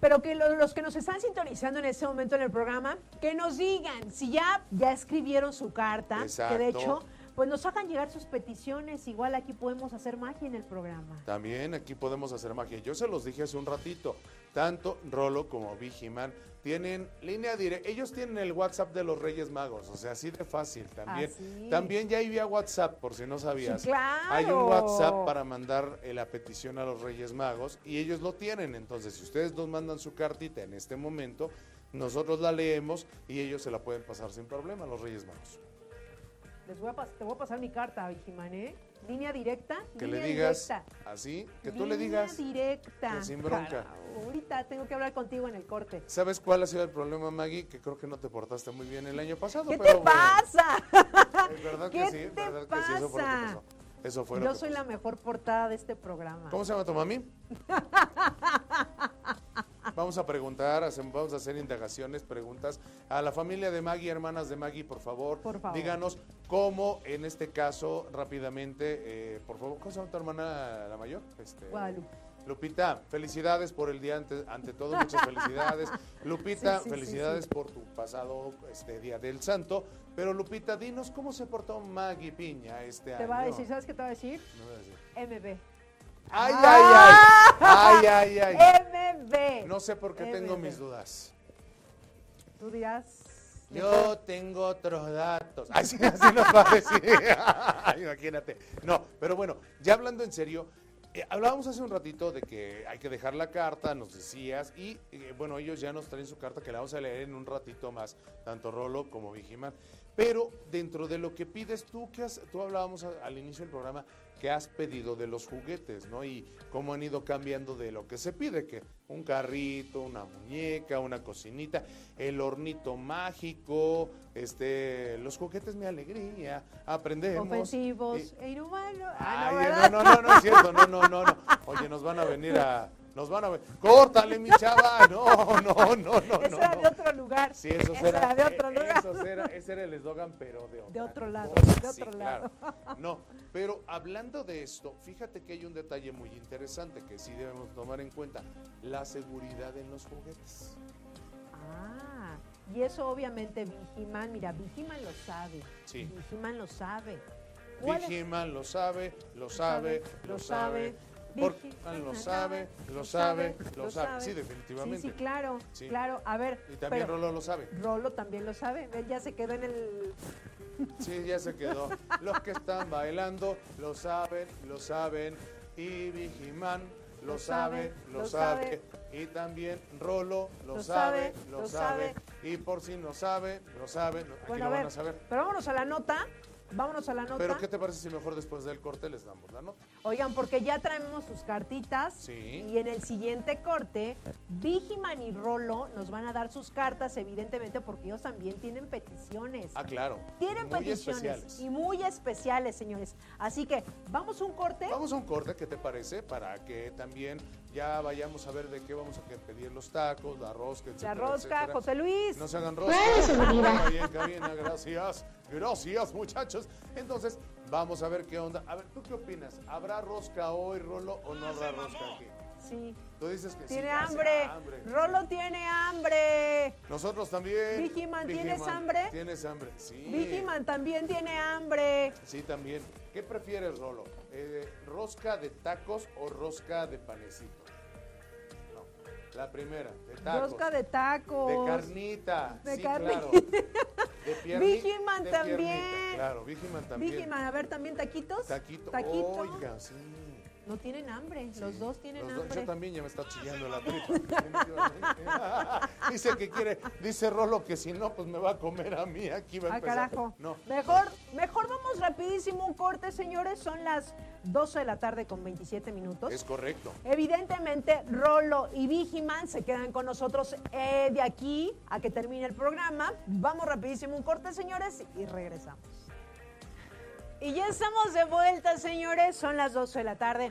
pero que lo- los que nos están sintonizando en este momento en el programa, que nos digan si ya, ya escribieron su carta, que de Exacto. hecho, pues nos hagan llegar sus peticiones, igual aquí podemos hacer magia en el programa. También aquí podemos hacer magia. Yo se los dije hace un ratito. Tanto Rolo como Vigiman tienen línea directa. Ellos tienen el WhatsApp de los Reyes Magos. O sea, así de fácil también. Así. También ya hay vía WhatsApp, por si no sabías. Sí, claro. Hay un WhatsApp para mandar eh, la petición a los Reyes Magos y ellos lo tienen. Entonces, si ustedes nos mandan su cartita en este momento, nosotros la leemos y ellos se la pueden pasar sin problema a los Reyes Magos. Les voy a te voy a pasar mi carta, Vigiman, ¿eh? Línea directa. Que línea le digas directa. así, que tú le Línea digas. directa. que sin bronca. Ahorita tengo que hablar contigo en el corte. ¿Sabes cuál ha sido el problema, Maggie? Que creo que no te portaste muy bien el año pasado. ¿Qué pero te bueno. pasa? Es verdad ¿Qué que sí, te verdad que sí, eso fue lo que pasa? pasó. Eso fue lo Yo que soy pasó. la mejor portada de este programa. ¿Cómo se llama tu mami? Vamos a preguntar, vamos a hacer indagaciones, preguntas a la familia de Maggie, hermanas de Maggie, por favor. Por favor. Díganos cómo, en este caso, rápidamente, eh, por favor, ¿cómo se llama tu hermana la mayor? Este, Guadalupe. Lupita, felicidades por el día ante, ante todo, muchas felicidades. Lupita, Sí, sí, sí, felicidades sí. por tu pasado este Día del Santo. Pero Lupita, dinos cómo se portó Maggie Piña este año. Te va a decir, ¿sabes qué te va a decir? No va a decir. MB. Ay, ¡Ah! ay, ay, ay, ay. MB. No sé por qué tengo mis dudas. Tú dirás. Yo tengo otros datos. Así, así nos va a decir. Ay, Imagínate. No, pero bueno, ya hablando en serio, eh, hablábamos hace un ratito de que hay que dejar la carta, nos decías, y eh, bueno, ellos ya nos traen su carta que la vamos a leer en un ratito más, tanto Rolo como Vigiman. Pero dentro de lo que pides tú, que has, tú hablábamos al inicio del programa, qué has pedido de los juguetes, ¿no? Y cómo han ido cambiando de lo que se pide, que un carrito, una muñeca, una cocinita, el hornito mágico, este, los juguetes mi alegría, aprendemos. Ofensivos y- e inhumanos. Ah, Ay, no, no, no, no, no es cierto, no, no, no, no. Oye, nos van a venir a, nos van a ver, córtale mi chava, no, no, no, no, Eso no. era no. de otro lugar. Sí, eso Esa era, de otro eh, lugar. eso era, ese era el eslogan, pero de, De otro lado, cosa, de sí, otro claro. No, pero hablando de esto, fíjate que hay un detalle muy interesante que sí debemos tomar en cuenta, la seguridad en los juguetes. Ah, y eso obviamente Vigiman, mira, Vigiman lo sabe. Sí. Vigiman lo sabe. Vigiman lo sabe, lo sabe, lo sabe. Portman lo sabe, lo sabe, lo sabe. Sí, definitivamente. Sí, sí, claro, Sí. claro. A ver, Y también pero Rolo lo sabe. Rolo también lo sabe. Él ya se quedó en el... Sí, ya se quedó. Los que están bailando lo saben, lo saben. Y Vigiman lo, Lo sabe, lo, lo sabe. Y también Rolo lo, Lo sabe, sabe, lo, sabe. sabe. Y por si no sabe, lo sabe. Aquí Bueno, lo a van a saber. pero vámonos a la nota. Vámonos a la nota. Pero ¿qué te parece si mejor después del corte les damos la nota? Oigan, porque ya traemos sus cartitas. Sí. Y en el siguiente corte, Vigiman y Rolo nos van a dar sus cartas, evidentemente, porque ellos también tienen peticiones. Ah, claro. Tienen Muy peticiones especiales. y muy especiales, señores. Así que, ¿vamos a un corte? Vamos a un corte, ¿qué te parece? Para que también ya vayamos a ver de qué vamos a pedir los tacos, la rosca, La etcétera, rosca, etcétera. José Luis. No se hagan roscas. Ahí en cabina, gracias. Gracias, muchachos. Entonces, vamos a ver qué onda. A ver, ¿tú qué opinas? ¿Habrá rosca hoy, Rolo, o no habrá rosca aquí? Sí. Tú dices que sí. Tiene que hace hambre. Rolo tiene hambre. Nosotros también. Vigiman, ¿tienes Vigiman, hambre? ¿Tienes hambre? Sí. Vigiman también tiene hambre. Sí, también. ¿Qué prefieres, Rolo? Eh, ¿Rosca de tacos o rosca de panecito? No. La primera, de tacos. Rosca de tacos. De carnita. De sí, carnita. claro. Vigiman también. Claro, Vigiman también. Vigiman, a ver, ¿también taquitos? Taquito. Taquito. Oiga, sí. No tienen hambre. Los dos tienen Los dos- hambre. Yo también ya me está chillando la tripa. dice que quiere, dice Rolo que si no, pues me va a comer a mí. Aquí va a Ah, empezar. carajo. No. Mejor, mejor vamos rapidísimo un corte, señores. Son las 12 de la tarde con 27 minutos. Es correcto. Evidentemente, Rolo y Vigiman se quedan con nosotros eh, de aquí a que termine el programa. Vamos rapidísimo un corte, señores, y regresamos. Y ya estamos de vuelta, señores. Son las 12 de la tarde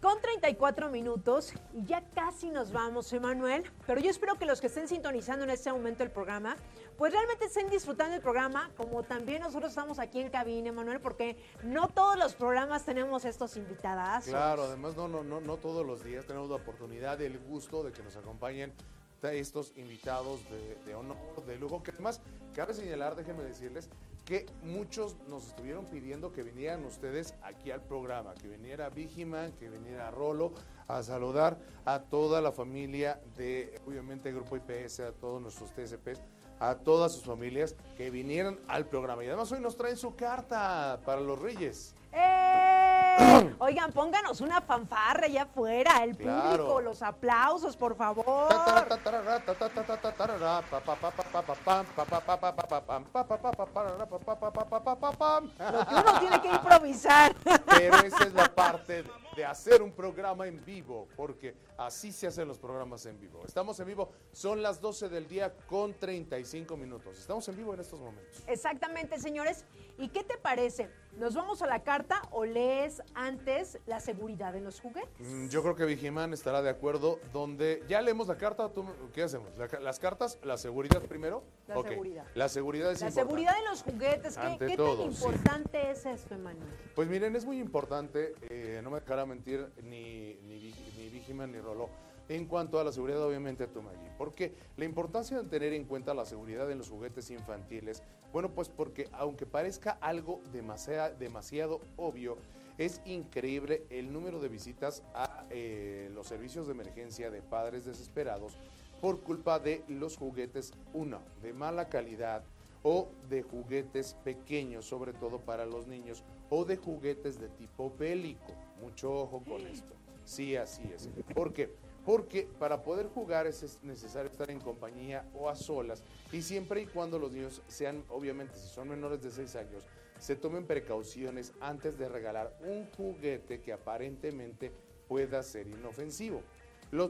con 34 minutos y ya casi nos vamos, Emanuel. Pero yo espero que los que estén sintonizando en este momento el programa, pues realmente estén disfrutando el programa, como también nosotros estamos aquí en cabina, Emanuel, porque no todos los programas tenemos estos invitadas. Claro, además no, no, no, no todos los días tenemos la oportunidad, el gusto de que nos acompañen estos invitados de, honor, de lujo, que además cabe señalar, déjenme decirles, que muchos nos estuvieron pidiendo que vinieran ustedes aquí al programa, que viniera Vigiman, que viniera Rolo a saludar a toda la familia de, obviamente, Grupo IPS, a todos nuestros TSPs, a todas sus familias que vinieran al programa. Y además hoy nos traen su carta para los Reyes. ¡Eh! Oigan, pónganos una fanfarra allá afuera, el Claro. público, los aplausos, por favor. Lo que uno tiene que improvisar. Pero esa es la parte de hacer un programa en vivo, porque así se hacen los programas en vivo. Estamos en vivo, son las 12 del día con 35 minutos. Estamos en vivo en estos momentos. Exactamente, señores. ¿Y qué te parece? ¿Nos vamos a la carta o lees antes la seguridad en los juguetes? Mm, Yo creo que Vigiman estará de acuerdo donde ya leemos la carta, ¿tú- ¿qué hacemos? La las cartas, la seguridad primero. La seguridad. La seguridad es La importante. seguridad en los juguetes, ¿qué, Ante qué todo, tan sí. importante es esto, Emanuel? Pues miren, es muy importante, eh, no me dejará mentir ni, ni, ni Roló, en cuanto a la seguridad, obviamente, tú, Maggie. Porque la importancia de tener en cuenta la seguridad en los juguetes infantiles, bueno, pues porque aunque parezca algo demasiado, demasiado obvio, es increíble el número de visitas a eh, los servicios de emergencia de padres desesperados por culpa de los juguetes, uno, de mala calidad, o de juguetes pequeños, sobre todo para los niños, o de juguetes de tipo bélico. Mucho ojo con esto. Sí, así es. ¿Por qué? Porque para poder jugar es es necesario estar en compañía o a solas y siempre y cuando los niños sean, obviamente, si son menores de 6 años, se tomen precauciones antes de regalar un juguete que aparentemente pueda ser inofensivo.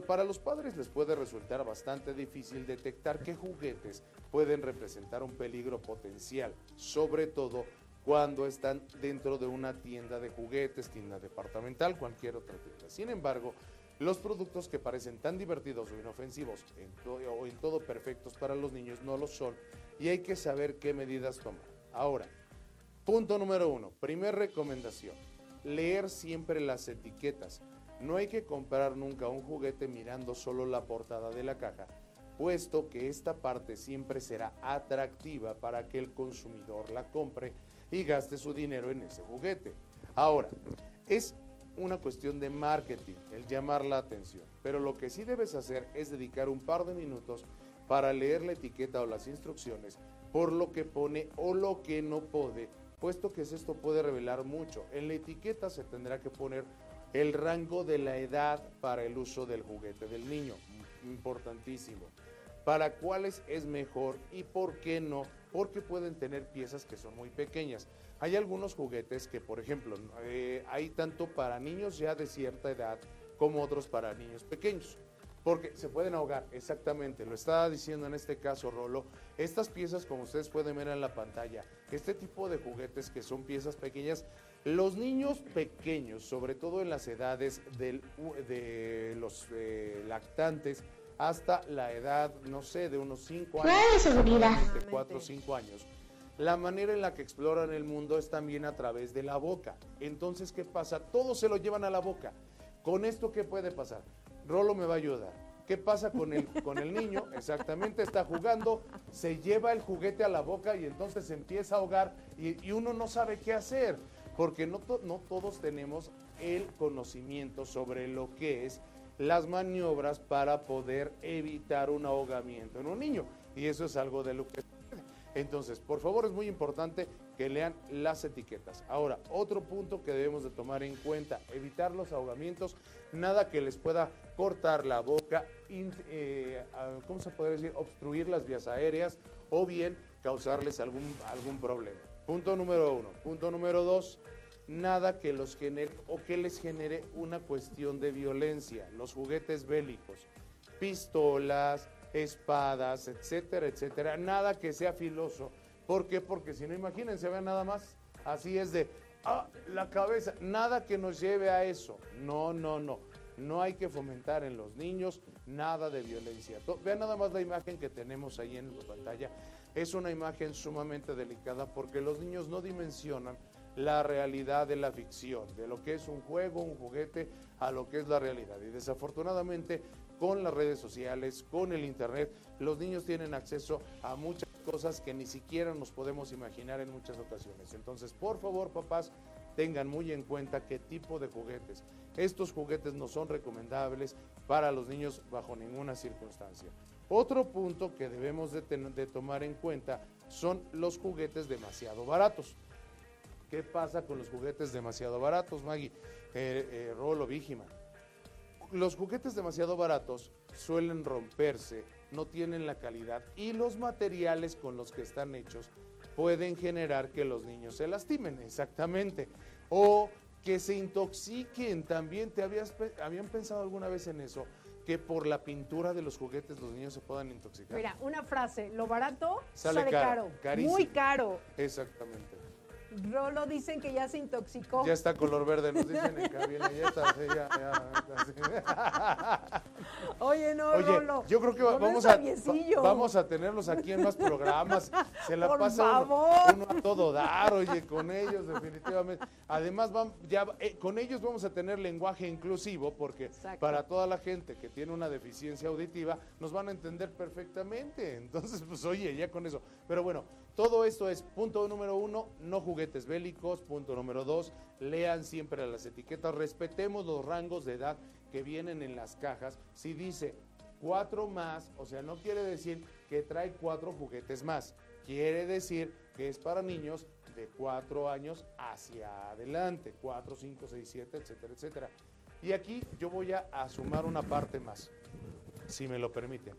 Para los padres les puede resultar bastante difícil detectar qué juguetes pueden representar un peligro potencial, sobre todo cuando están dentro de una tienda de juguetes, tienda departamental, cualquier otra tienda. Sin embargo, los productos que parecen tan divertidos o inofensivos o en todo perfectos para los niños no lo son y hay que saber qué medidas tomar. Ahora, punto número uno, primer recomendación, leer siempre las etiquetas. No hay que comprar nunca un juguete mirando solo la portada de la caja, puesto que esta parte siempre será atractiva para que el consumidor la compre y gaste su dinero en ese juguete. Ahora, es una cuestión de marketing, el llamar la atención, pero lo que sí debes hacer es dedicar un par de minutos para leer la etiqueta o las instrucciones por lo que pone o lo que no puede, puesto que esto puede revelar mucho. En la etiqueta se tendrá que poner el rango de la edad para el uso del juguete del niño, importantísimo. Para cuáles es mejor y por qué no, porque pueden tener piezas que son muy pequeñas. Hay algunos juguetes que, por ejemplo, eh, hay tanto para niños ya de cierta edad como otros para niños pequeños. Porque se pueden ahogar, exactamente, lo estaba diciendo en este caso Rolo. Estas piezas, como ustedes pueden ver en la pantalla, este tipo de juguetes que son piezas pequeñas, los niños pequeños, sobre todo en las edades de los eh, lactantes, hasta la edad, no sé, de unos 5 años, de 4 o 5 años. La manera en la que exploran el mundo es también a través de la boca. Entonces, ¿qué pasa? Todo se lo llevan a la boca. ¿Con esto qué puede pasar? Rolo me va a ayudar. ¿Qué pasa con el, con el niño? Exactamente, está jugando, se lleva el juguete a la boca y entonces se empieza a ahogar y, uno no sabe qué hacer, porque no, no todos tenemos el conocimiento sobre lo que es las maniobras para poder evitar un ahogamiento en un niño. Y eso es algo de lo que... Entonces, por favor, es muy importante que lean las etiquetas. Ahora, otro punto que debemos de tomar en cuenta, evitar los ahogamientos, nada que les pueda cortar la boca, eh, ¿cómo se puede decir? Obstruir las vías aéreas o bien causarles algún, algún problema. Punto número uno. Punto número dos, nada que los genere o que les genere una cuestión de violencia. Los juguetes bélicos, pistolas, espadas, etcétera, etcétera. Nada que sea filoso. ¿Por qué? Porque si no, imagínense, vean nada más. Así es de, ah, la cabeza. Nada que nos lleve a eso. No, no, no. No hay que fomentar en los niños nada de violencia. Vean nada más la imagen que tenemos ahí en la pantalla. Es una imagen sumamente delicada porque los niños no dimensionan la realidad de la ficción, de lo que es un juego, un juguete, a lo que es la realidad. Y desafortunadamente con las redes sociales, con el Internet, los niños tienen acceso a muchas cosas que ni siquiera nos podemos imaginar en muchas ocasiones. Entonces, por favor, papás, tengan muy en cuenta qué tipo de juguetes. Estos juguetes no son recomendables para los niños bajo ninguna circunstancia. Otro punto que debemos de, tomar en cuenta son los juguetes demasiado baratos. ¿Qué pasa con los juguetes demasiado baratos, Maggie? Eh, eh, Rolo, Vígima. Los juguetes demasiado baratos suelen romperse, no tienen la calidad y los materiales con los que están hechos pueden generar que los niños se lastimen, exactamente. O que se intoxiquen también. ¿Te habías, habían pensado alguna vez en eso? Que por la pintura de los juguetes los niños se puedan intoxicar. Mira, una frase, lo barato sale, caro, caro muy caro. Exactamente. Rolo dicen que ya se intoxicó. Ya está color verde, nos dicen en cabina, ya está, ya, ya, Oye, no, Oye, Rolo. Yo creo que vamos a, vamos a tenerlos aquí en más programas. Se la pasa uno, a todo dar, oye, con ellos definitivamente. Además, vamos, ya, eh, con ellos vamos a tener lenguaje inclusivo porque para toda la gente que tiene una deficiencia auditiva nos van a entender perfectamente. Entonces, pues oye, ya con eso. Pero bueno, todo esto es punto número uno, no juguetes bélicos. Punto número dos, lean siempre las etiquetas, respetemos los rangos de edad que vienen en las cajas. Si dice cuatro más, o sea, no quiere decir que trae cuatro juguetes más. Quiere decir que es para niños de cuatro años hacia adelante, cuatro, cinco, seis, siete, etcétera, etcétera. Y aquí yo voy a, sumar una parte más, si me lo permiten.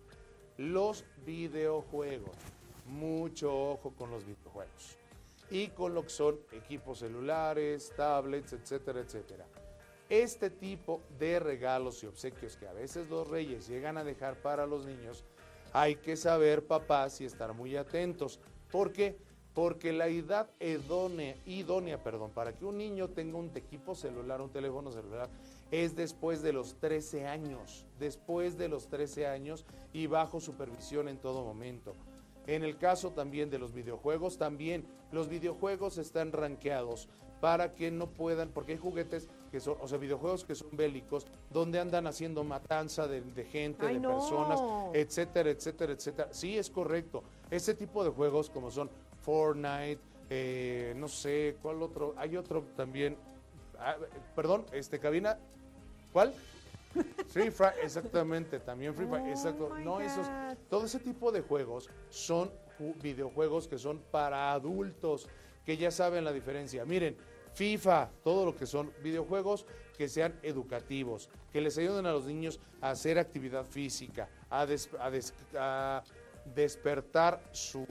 Los videojuegos mucho ojo con los videojuegos. y con lo que son equipos celulares, tablets, etcétera, etcétera. Este tipo de regalos y obsequios que a veces los reyes llegan a dejar para los niños, hay que saber, papás, y estar muy atentos. ¿Por qué? Porque la edad idónea, perdón, para que un niño tenga un equipo celular, un teléfono celular, es después de los 13 años, después de los 13 años y bajo supervisión en todo momento. En el caso también de los videojuegos, también los videojuegos están rankeados para que no puedan, porque hay juguetes que son, o sea, videojuegos que son bélicos, donde andan haciendo matanza de, de gente, Ay, de no. personas, etcétera, etcétera, etcétera. Sí, es correcto. Ese tipo de juegos como son Fortnite, eh, no sé, ¿cuál otro? Hay otro también, ah, perdón, este, cabina, ¿cuál? Free Fire, exactamente, también Free Fire, Oh exacto. No, esos, todo ese tipo de juegos son ju- videojuegos que son para adultos, que ya saben la diferencia. Miren, FIFA, todo lo que son videojuegos que sean educativos, que les ayuden a los niños a hacer actividad física, a, des- a des- a despertar su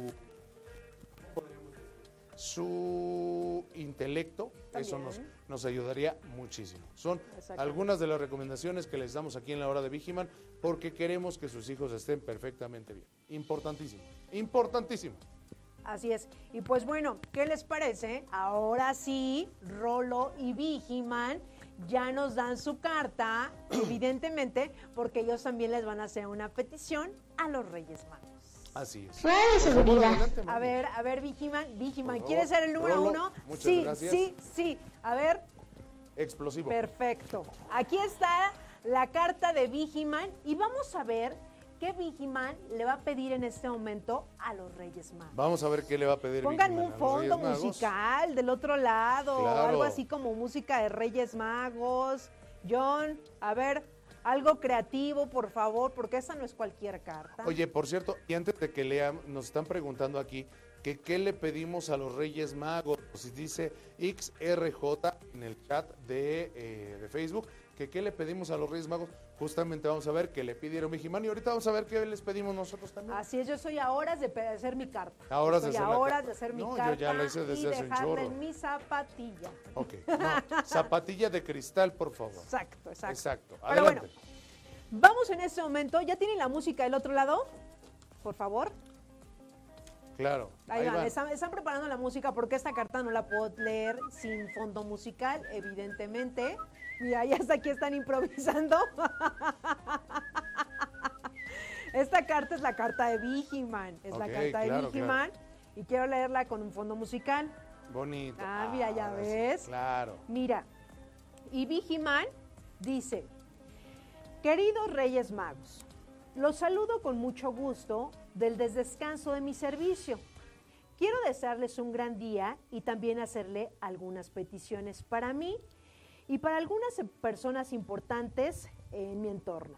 su intelecto, eso nos, ayudaría muchísimo. Son algunas de las recomendaciones que les damos aquí en la hora de Vigiman porque queremos que sus hijos estén perfectamente bien. Importantísimo, importantísimo. Así es. Y pues bueno, ¿qué les parece? Ahora sí, Rolo y Vigiman ya nos dan su carta, evidentemente, porque ellos también les van a hacer una petición a los Reyes Magos. Así es. De favor, seguridad. adelante, A ver, a ver, Vigiman, Vigiman, ¿quieres ser el número Rolo, uno? muchas sí, gracias. sí, sí. A ver, Explosivo. perfecto. Aquí está la carta de Vigiman y vamos a ver qué Vigiman le va a pedir en este momento a los Reyes Magos. Vamos a ver qué le va a pedir. Pónganme un fondo musical del otro lado, Claro. algo así como música de Reyes Magos. John, a ver, algo creativo, por favor, porque esa no es cualquier carta. Oye, por cierto, y antes de que leamos, nos están preguntando aquí que qué le pedimos a los Reyes Magos. Si dice XRJ en el chat de, eh, de Facebook, que qué le pedimos a los Reyes Magos. Justamente vamos a ver qué le pidieron Vigimán y ahorita vamos a ver qué les pedimos nosotros también. Así es, yo soy a horas de hacer mi carta. A horas de hacer a horas de hacer mi No, yo carta ya la hice desde y hace un chorro. en mi zapatilla. Ok, no, zapatilla de cristal, por favor. Exacto, exacto. Exacto, Pero bueno, adelante. vamos en este momento. ¿Ya tienen la música del otro lado? Por favor. Claro, Ahí, ahí van, van. Están, están preparando la música porque esta carta no la puedo leer sin fondo musical, evidentemente. Mira, ya hasta aquí están improvisando. Esta carta es la carta de Vigiman. Es la carta de claro, Vigiman. Y quiero leerla con un fondo musical. Bonito. Ah, mira, ya sí, ves. Claro. Mira, y Vigiman dice, queridos Reyes Magos, los saludo con mucho gusto del desdescanso de mi servicio. Quiero desearles un gran día y también hacerle algunas peticiones para mí y para algunas personas importantes en mi entorno.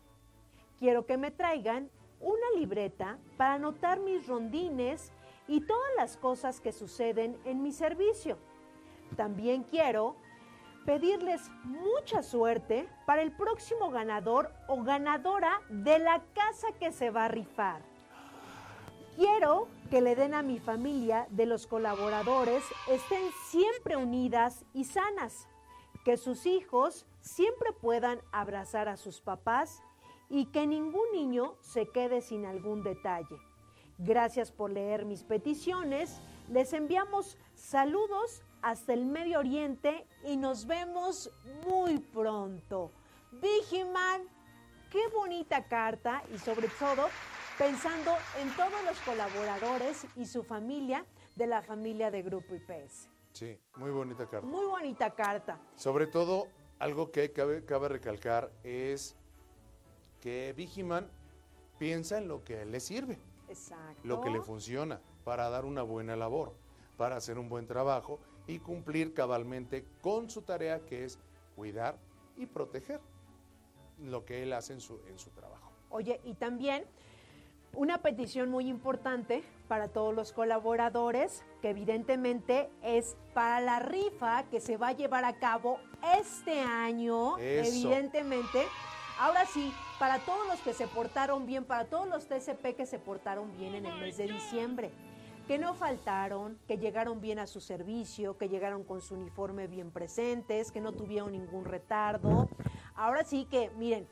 Quiero que me traigan una libreta para anotar mis rondines y todas las cosas que suceden en mi servicio. También quiero pedirles mucha suerte para el próximo ganador o ganadora de la casa que se va a rifar. Quiero que le den a mi familia de los colaboradores estén siempre unidas y sanas, que sus hijos siempre puedan abrazar a sus papás y que ningún niño se quede sin algún detalle. Gracias por leer mis peticiones. Les enviamos saludos hasta el Medio Oriente y nos vemos muy pronto. Vigiman, qué bonita carta y sobre todo pensando en todos los colaboradores y su familia de la familia de Grupo IPS. Sí, muy bonita carta. Muy bonita carta. Sobre todo, algo que cabe, cabe recalcar es que Vigiman piensa en lo que le sirve, Exacto. lo que le funciona para dar una buena labor, para hacer un buen trabajo y cumplir cabalmente con su tarea que es cuidar y proteger lo que él hace en su, en su trabajo. Oye, y también una petición muy importante para todos los colaboradores, que evidentemente es para la rifa que se va a llevar a cabo este año, Eso. evidentemente. Ahora sí, para todos los que se portaron bien, para todos los TCP que se portaron bien en el mes de diciembre. que no faltaron, que llegaron bien a su servicio, que llegaron con su uniforme bien presentes, que no tuvieron ningún retardo. Ahora sí que, miren,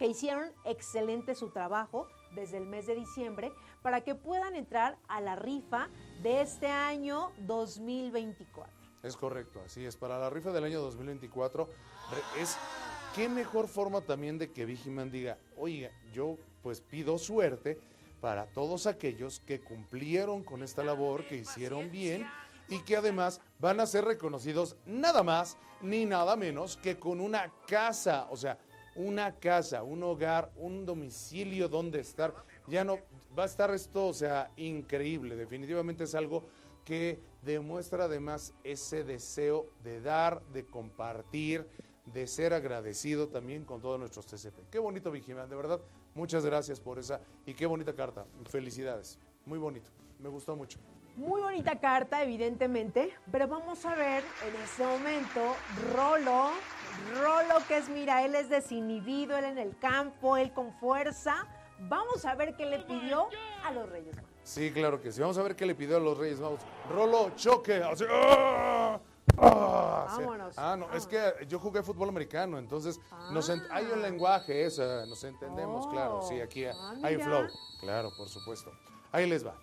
que hicieron excelente su trabajo desde el mes de diciembre para que puedan entrar a la rifa de este año 2024. Es correcto, así es. Para la rifa del año 2024, re- es qué mejor forma también de que Vigiman diga, oiga, yo pues pido suerte para todos aquellos que cumplieron con esta labor, que hicieron bien y que además van a ser reconocidos nada más ni nada menos que con una casa, o sea, una casa, un hogar, un domicilio donde estar. Ya no va a estar esto, o sea, increíble. Definitivamente es algo que demuestra además ese deseo de dar, de compartir, de ser agradecido también con todos nuestros TCP. Qué bonito, Vigilante, de verdad. Muchas gracias por esa y qué bonita carta. Felicidades. Muy bonito. Me gustó mucho. Muy bonita carta, evidentemente, pero vamos a ver en este momento Rolo, Rolo que es, mira, él es desinhibido, él en el campo, él con fuerza. Vamos a ver qué le pidió a los Reyes Magos. Sí, claro que sí. Vamos a ver qué le pidió a los Reyes Magos. Rolo, choque. así, ¡ah! ¡ah! Vámonos, Ah, no, es que yo jugué fútbol americano, entonces nos ent- hay un lenguaje, eso, nos entendemos, Oh, claro. Sí, aquí ah, hay mira. flow. Claro, por supuesto. Ahí les va.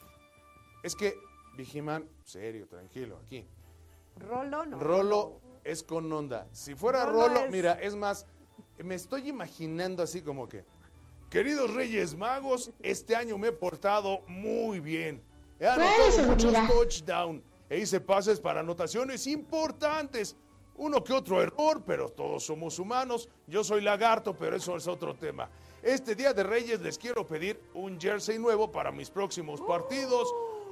Es que, Vigiman, serio, tranquilo, aquí. Rolo, no. Rolo es con onda. Si fuera Rolo Rolo, es- mira, es más, me estoy imaginando así como que, queridos Reyes Magos, este año me he portado muy bien. He anotado muchos touchdowns e hice pases para anotaciones importantes. Uno que otro error, pero todos somos humanos. Yo soy lagarto, pero eso es otro tema. Este día de Reyes les quiero pedir un jersey nuevo para mis próximos partidos,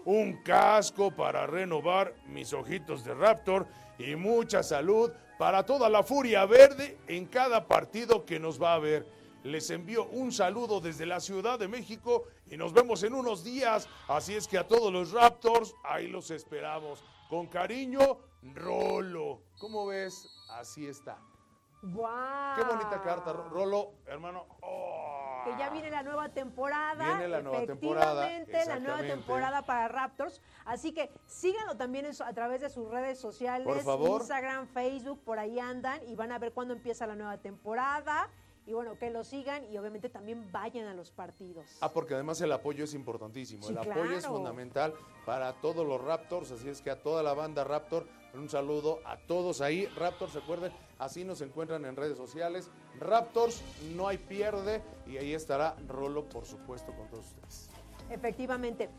un casco para renovar mis ojitos de Raptor y mucha salud para toda la furia verde en cada partido que nos va a ver. Les envío un saludo desde la Ciudad de México y nos vemos en unos días. Así es que a todos los Raptors, ahí los esperamos. Con cariño, Rolo. ¿Cómo ves? Así está. ¡Guau! Qué bonita carta, Rolo, hermano. ¡Oh! Que ya viene la nueva temporada. Viene la nueva temporada, Efectivamente, la nueva temporada para Raptors. Así que síganlo también a través de sus redes sociales. Por favor. Instagram, Facebook, por ahí andan y van a ver cuándo empieza la nueva temporada. Y bueno, que lo sigan y obviamente también vayan a los partidos. Ah, porque además el apoyo es importantísimo. Sí, el apoyo es fundamental para todos los Raptors. Así es que a toda la banda Raptor, un saludo a todos ahí. Raptors, recuerden, así nos encuentran en redes sociales. Raptors, no hay pierde. Y ahí estará Rolo, por supuesto, con todos ustedes. Efectivamente.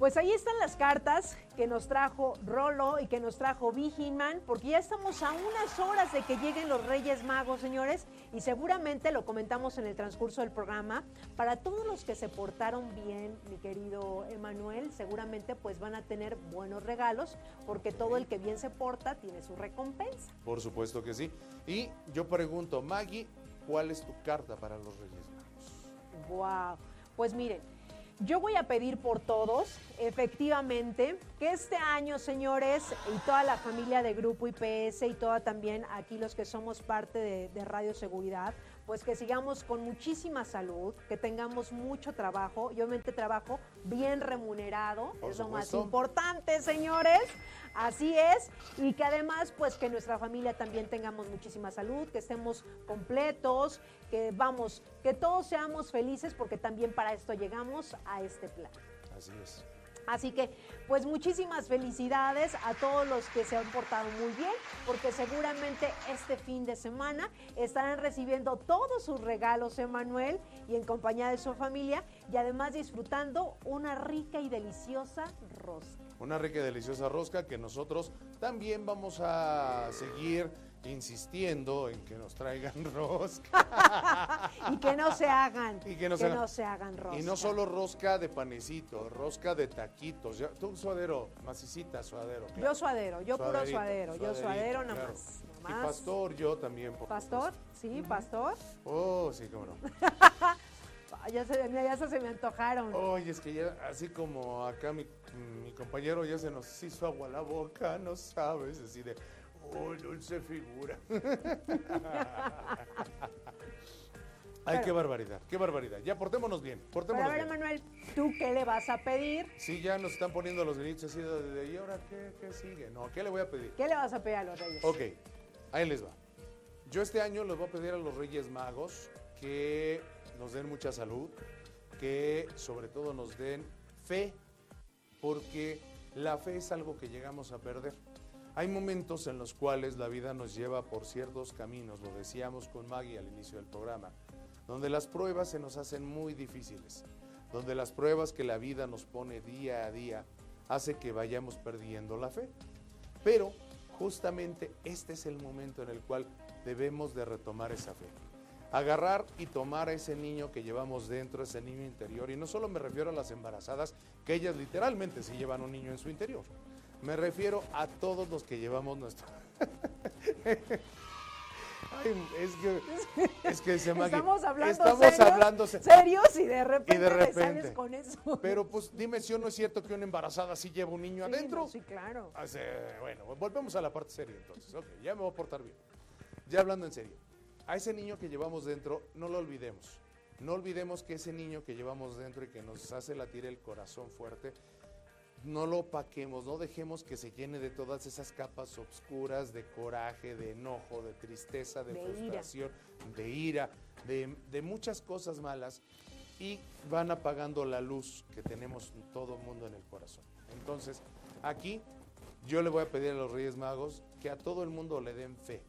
Pues ahí están las cartas que nos trajo Rolo y que nos trajo Vigiman, porque ya estamos a unas horas de que lleguen los Reyes Magos, señores, y seguramente lo comentamos en el transcurso del programa. Para todos los que se portaron bien, mi querido Emanuel, seguramente pues van a tener buenos regalos, porque todo el que bien se porta tiene su recompensa. Por supuesto que sí. Y yo pregunto, Maggie, ¿cuál es tu carta para los Reyes Magos? Wow. Pues miren, yo voy a pedir por todos, efectivamente, que este año, señores, y toda la familia de Grupo IPS y toda también aquí los que somos parte de, de Radio Seguridad, pues que sigamos con muchísima salud, que tengamos mucho trabajo y obviamente trabajo bien remunerado, Por es lo más importante, señores. Así es, y que además, pues que nuestra familia también tengamos muchísima salud, que estemos completos, que vamos, que todos seamos felices, porque también para esto llegamos a este plan. Así es. Así que, pues muchísimas felicidades a todos los que se han portado muy bien, porque seguramente este fin de semana estarán recibiendo todos sus regalos, Emanuel, y en compañía de su familia, y además disfrutando una rica y deliciosa rosca. Una rica y deliciosa rosca que nosotros también vamos a seguir insistiendo en que nos traigan rosca. y que no se hagan, Y que no se hagan. hagan rosca. Y no solo rosca de panecito, rosca de taquitos. Ya- tú suadero, macicita suadero. Yo suadero, yo puro suadero, yo suadero nada claro. más. Y pastor, yo también. por ¿Pastor? Sí, pastor. Oh, sí, cómo no. Ya se, ya se me antojaron. Oye, es que ya, así como acá mi, mi compañero ya se nos hizo agua la boca, no sabes, así de, oh, dulce figura. Ay, Pero- qué barbaridad, qué barbaridad. Ya portémonos bien, a portémonos ver, bien. Emanuel, ¿tú qué le vas a pedir? Sí, ya nos están poniendo los gritos así de, de- ¿y ahora qué, qué sigue? No, ¿qué le voy a pedir? ¿Qué le vas a pedir a los reyes? Ok, ahí les va. Yo este año les voy a pedir a los Reyes Magos que nos den mucha salud, que sobre todo nos den fe, porque la fe es algo que llegamos a perder. Hay momentos en los cuales la vida nos lleva por ciertos caminos, lo decíamos con Maggie al inicio del programa, donde las pruebas se nos hacen muy difíciles, donde las pruebas que la vida nos pone día a día hace que vayamos perdiendo la fe. Pero justamente este es el momento en el cual debemos de retomar esa fe. Agarrar y tomar a ese niño que llevamos dentro, ese niño interior. Y no solo me refiero a las embarazadas, que ellas literalmente sí llevan un niño en su interior. Me refiero a todos los que llevamos nuestro... Ay, es que, es que se Estamos hablando Estamos serios, hablando se- serios y de repente, de me repente. sales con eso. Pero pues dime si no es cierto que una embarazada sí lleva un niño Sí, adentro. no, Sí, claro. Ah, bueno, volvemos a la parte seria entonces. Ok, ya me voy a portar bien. Ya hablando en serio. A ese niño que llevamos dentro, no lo olvidemos. No olvidemos que ese niño que llevamos dentro y que nos hace latir el corazón fuerte, no lo opaquemos, no dejemos que se llene de todas esas capas oscuras de coraje, de enojo, de tristeza, de, De ira. frustración, de ira, de, de muchas cosas malas y van apagando la luz que tenemos todo el mundo en el corazón. Entonces, aquí yo le voy a pedir a los Reyes Magos que a todo el mundo le den fe.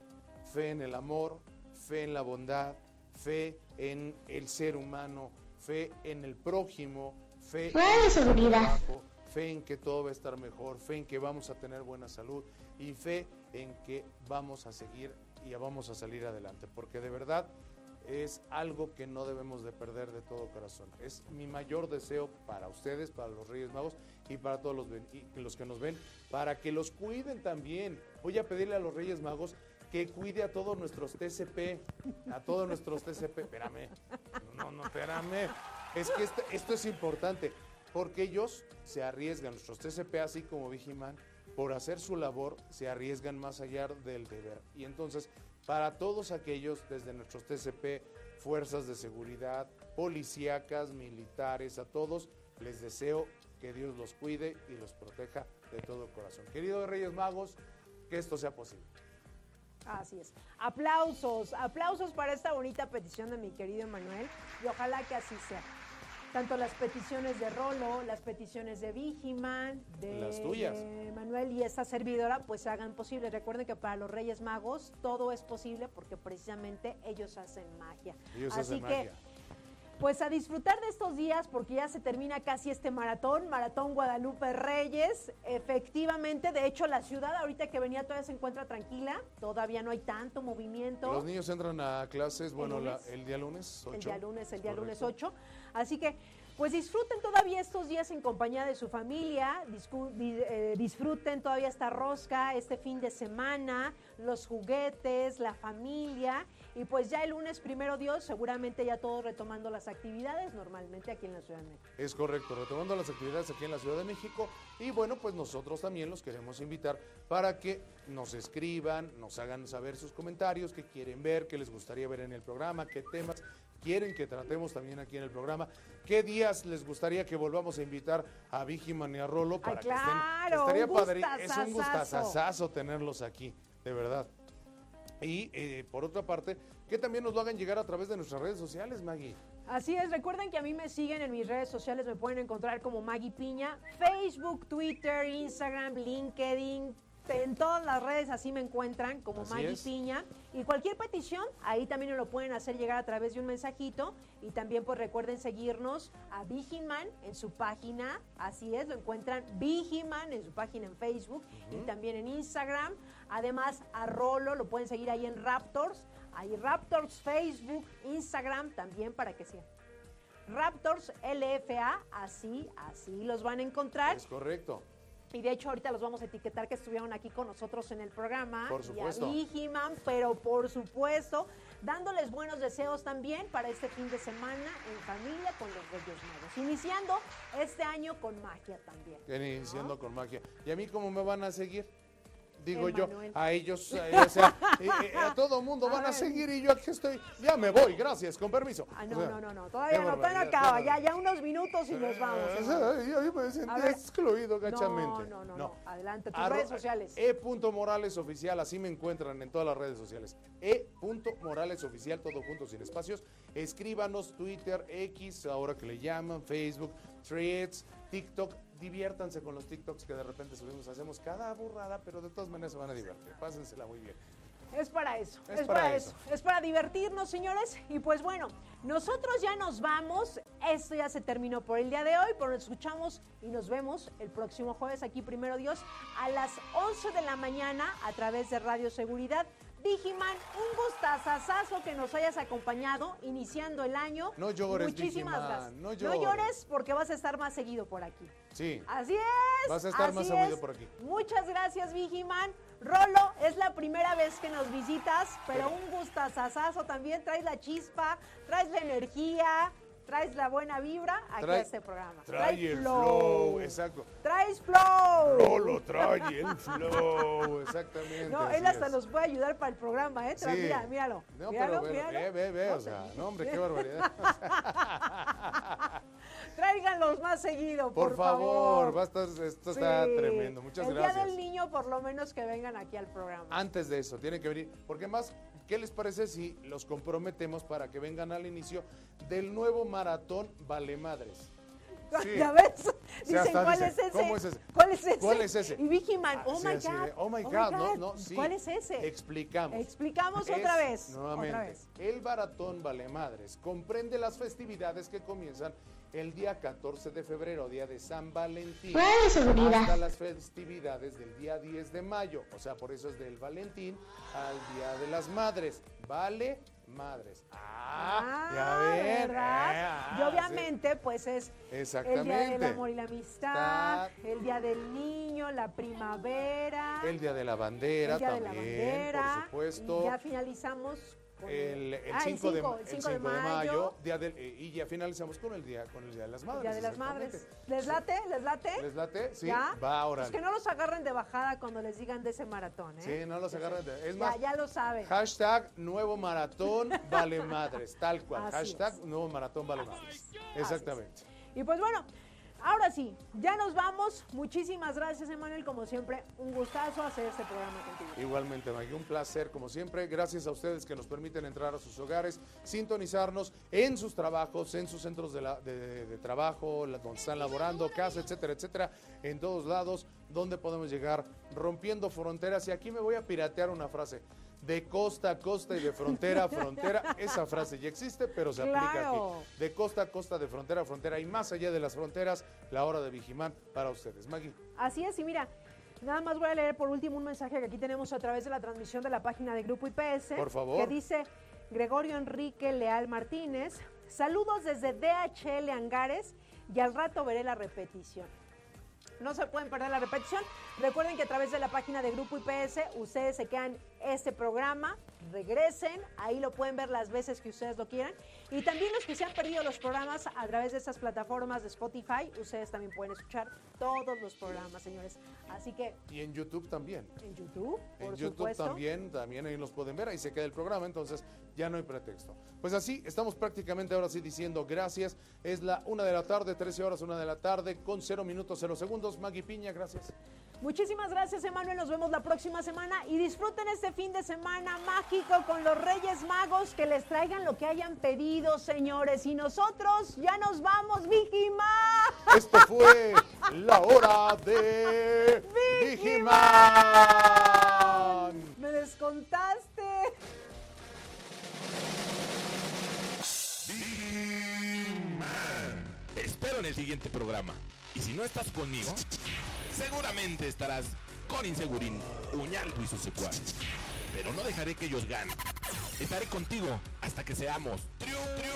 Fe en el amor, fe en la bondad, fe en el ser humano, fe en el prójimo, fe en el trabajo, fe en que todo va a estar mejor, fe en que vamos a tener buena salud y fe en que vamos a seguir y vamos a salir adelante. Porque de verdad es algo que no debemos de perder de todo corazón. Es mi mayor deseo para ustedes, para los Reyes Magos y para todos los, los que nos ven, para que los cuiden también. Voy a pedirle a los Reyes Magos que cuide a todos nuestros TCP, a todos nuestros TCP. Espérame, no, no, espérame. Es que esto, esto es importante, porque ellos se arriesgan, nuestros TCP, así como Vigiman, por hacer su labor, se arriesgan más allá del deber. Y entonces, para todos aquellos, desde nuestros TCP, fuerzas de seguridad, policíacas, militares, a todos, les deseo que Dios los cuide y los proteja de todo corazón. Queridos Reyes Magos, que esto sea posible. Así es. Aplausos, aplausos para esta bonita petición de mi querido Emanuel y ojalá que así sea. Tanto las peticiones de Rolo, las peticiones de Vigiman, de, Las tuyas. de Manuel y esta servidora, pues se hagan posible. Recuerden que para los Reyes Magos todo es posible porque precisamente ellos hacen magia. Ellos así hacen que, magia. Pues a disfrutar de estos días porque ya se termina casi este maratón, Maratón Guadalupe Reyes. Efectivamente, de hecho la ciudad ahorita que venía todavía se encuentra tranquila, todavía no hay tanto movimiento. Los niños entran a clases, bueno, la- el día lunes, 8. El día lunes, el día lunes Correcto. 8. Así que, pues disfruten todavía estos días en compañía de su familia, eh, disfruten todavía esta rosca, este fin de semana, los juguetes, la familia. Y pues ya el lunes, primero Dios, seguramente ya todos retomando las actividades normalmente aquí en la Ciudad de México. Es correcto, retomando las actividades aquí en la Ciudad de México. Y bueno, pues nosotros también los queremos invitar para que nos escriban, nos hagan saber sus comentarios, qué quieren ver, qué les gustaría ver en el programa, qué temas quieren que tratemos también aquí en el programa, qué días les gustaría que volvamos a invitar a Vigiman y a Rolo para que estén. claro, Estaría padre, es un gustazazazo tenerlos aquí, de verdad. Y eh, por otra parte, que también nos lo hagan llegar a través de nuestras redes sociales, Maggie. Así es, recuerden que a mí me siguen en mis redes sociales, me pueden encontrar como Maggie Piña, Facebook, Twitter, Instagram, LinkedIn, en todas las redes así me encuentran como Así Maggie es. Piña. Y cualquier petición, ahí también me lo pueden hacer llegar a través de un mensajito. Y también pues recuerden seguirnos a Vigiman en su página, así es, lo encuentran Vigiman en su página en Facebook y también en Instagram. Además a Rolo lo pueden seguir ahí en Raptors. Hay Raptors Facebook, Instagram también para que sigan. Raptors LFA, así, así los van a encontrar. Es correcto. Y de hecho ahorita los vamos a etiquetar que estuvieron aquí con nosotros en el programa. Por supuesto. Y a Vigiman, pero por supuesto, dándoles buenos deseos también para este fin de semana en familia con los Reyes Magos. Iniciando este año con magia también. Iniciando con magia. ¿Y a mí cómo me van a seguir? Digo yo, a ellos, eh, o sea, eh, eh, a todo mundo van a seguir y yo aquí estoy, ya me voy, gracias, con permiso. Ah, O no, sea, no, no, no, todavía no, barbaridad, acaba, ya, ya unos minutos y nos vamos. Emanuel. yo- yo me sentí excluido gachamente. No, no, no, no, adelante, tus Arro- redes sociales. E. Morales Oficial, así me encuentran en todas las redes sociales. E. Morales Oficial, todo junto, sin espacios. Escríbanos Twitter, X, ahora que le llaman, Facebook, Threads, TikTok. Diviértanse con los TikToks que de repente subimos. Hacemos cada burrada, pero de todas maneras se van a divertir. Pásensela muy bien. Es para eso, Es es, para para, eso. eso. es para divertirnos, señores. Y pues bueno, nosotros ya nos vamos. Esto ya se terminó por el día de hoy, pero nos escuchamos y nos vemos el próximo jueves aquí, primero Dios, a las 11 de la mañana a través de Radio Seguridad. Vigiman, un gustazazazo que nos hayas acompañado iniciando el año. No llores, Muchísimas gracias. no llores. llores porque vas a estar más seguido por aquí. Sí. Así es. Vas a estar más seguido por aquí. Muchas gracias, Vigiman. Rolo, es la primera vez que nos visitas, pero un gustazazazo también. Traes la chispa, traes la energía, traes la buena vibra aquí Trae- a este programa. Trae el flow, exacto. Traes flow. Rolo trae el flow, exactamente. No, él hasta es. nos puede ayudar para el programa, ¿eh? Sí. Mira, míralo. No, míralo, pero míralo. ve, ve, ve, No o sea, no, hombre, qué barbaridad. Tráiganlos más seguido, Por, por, favor, va a estar, esto está tremendo. Muchas el gracias. Día del Niño, por lo menos que vengan aquí al programa. Antes de eso, tienen que venir. Porque más, ¿qué les parece si los comprometemos para que vengan al inicio del nuevo maratón Vale Madres? Sí. ¿Ya ves? Sí, Dicen, hasta ¿cuál dice, es ese? ¿cómo es ese? ¿Cuál es ese? ¿Cuál es ese? Y Vigiman, oh Así, my God. oh my God, no, no, sí. ¿Cuál es ese? Explicamos. Explicamos Es, otra vez. Nuevamente, Otra vez. el maratón Vale Madres comprende las festividades que comienzan el día 14 de febrero, día de San Valentín, hasta las festividades del día 10 de mayo. O sea, por eso es del Valentín al Día de las Madres. Vale Madres. Ah, ya ven. ¿verdad? Eh, ah, y obviamente, pues es el Día del Amor y la Amistad, el Día del Niño, la primavera, El Día de la Bandera el Día también, de la Bandera. por supuesto. Y ya finalizamos El, el Ah, 5, de, 5 mayo, mayo. día del- eh, y ya finalizamos con el día con el día de las madres. Día de las. Madres. ¿Les late? ¿Les late? ¿Les late? Sí, ¿Ya? va ahora. Pues que no los agarren de bajada cuando les digan de ese maratón, ¿eh? Sí, no los agarren de- es Ya, más, ya lo saben. Hashtag nuevo maratón vale madres, tal cual. Así Hashtag es. nuevo maratón vale madres. Exactamente. Y pues bueno, ahora sí, ya nos vamos. Muchísimas gracias, Emanuel. Como siempre, un gustazo hacer este programa contigo. Igualmente, Maggie, un placer como siempre. Gracias a ustedes que nos permiten entrar a sus hogares, sintonizarnos en sus trabajos, en sus centros de, trabajo, donde están laborando, casa, etcétera, etcétera, en todos lados, donde podemos llegar rompiendo fronteras. Y aquí me voy a piratear una frase. De costa a costa y de frontera a frontera. Esa frase ya existe, pero se aplica aquí. De costa a costa, de frontera a frontera y más allá de las fronteras, la hora de Vigimán para ustedes. Maggie. Así es, y mira, nada más voy a leer por último un mensaje que aquí tenemos a través de la transmisión de la página de Grupo IPS. Por favor. Que dice Gregorio Enrique Leal Martínez. Saludos desde DHL Angares y al rato veré la repetición. No se pueden perder la repetición. Recuerden que a través de la página de Grupo IPS ustedes se quedan este programa, regresen, ahí lo pueden ver las veces que ustedes lo quieran. Y también los que se han perdido los programas a través de estas plataformas de Spotify, ustedes también pueden escuchar todos los programas, señores. Así que Y en YouTube también. en YouTube, por En YouTube supuesto. también, también ahí los pueden ver, ahí se queda el programa, entonces ya no hay pretexto. Pues así, estamos prácticamente ahora sí diciendo gracias. Es la una de la tarde, 13 horas, una de la tarde, con 0 minutos, 0 segundos. Maggie Piña, gracias. Muchísimas gracias, Emanuel. Nos vemos la próxima semana y disfruten este fin de semana mágico con los Reyes Magos que les traigan lo que hayan pedido, señores. Y nosotros ya nos vamos, Vigima. Esto fue la hora de Vigiman. Me descontaste. Te espero en el siguiente programa. Y si no estás conmigo, seguramente estarás con Insegurín, Uñalco y sus secuaces. Pero no dejaré que ellos ganen. Estaré contigo hasta que seamos triunfadores.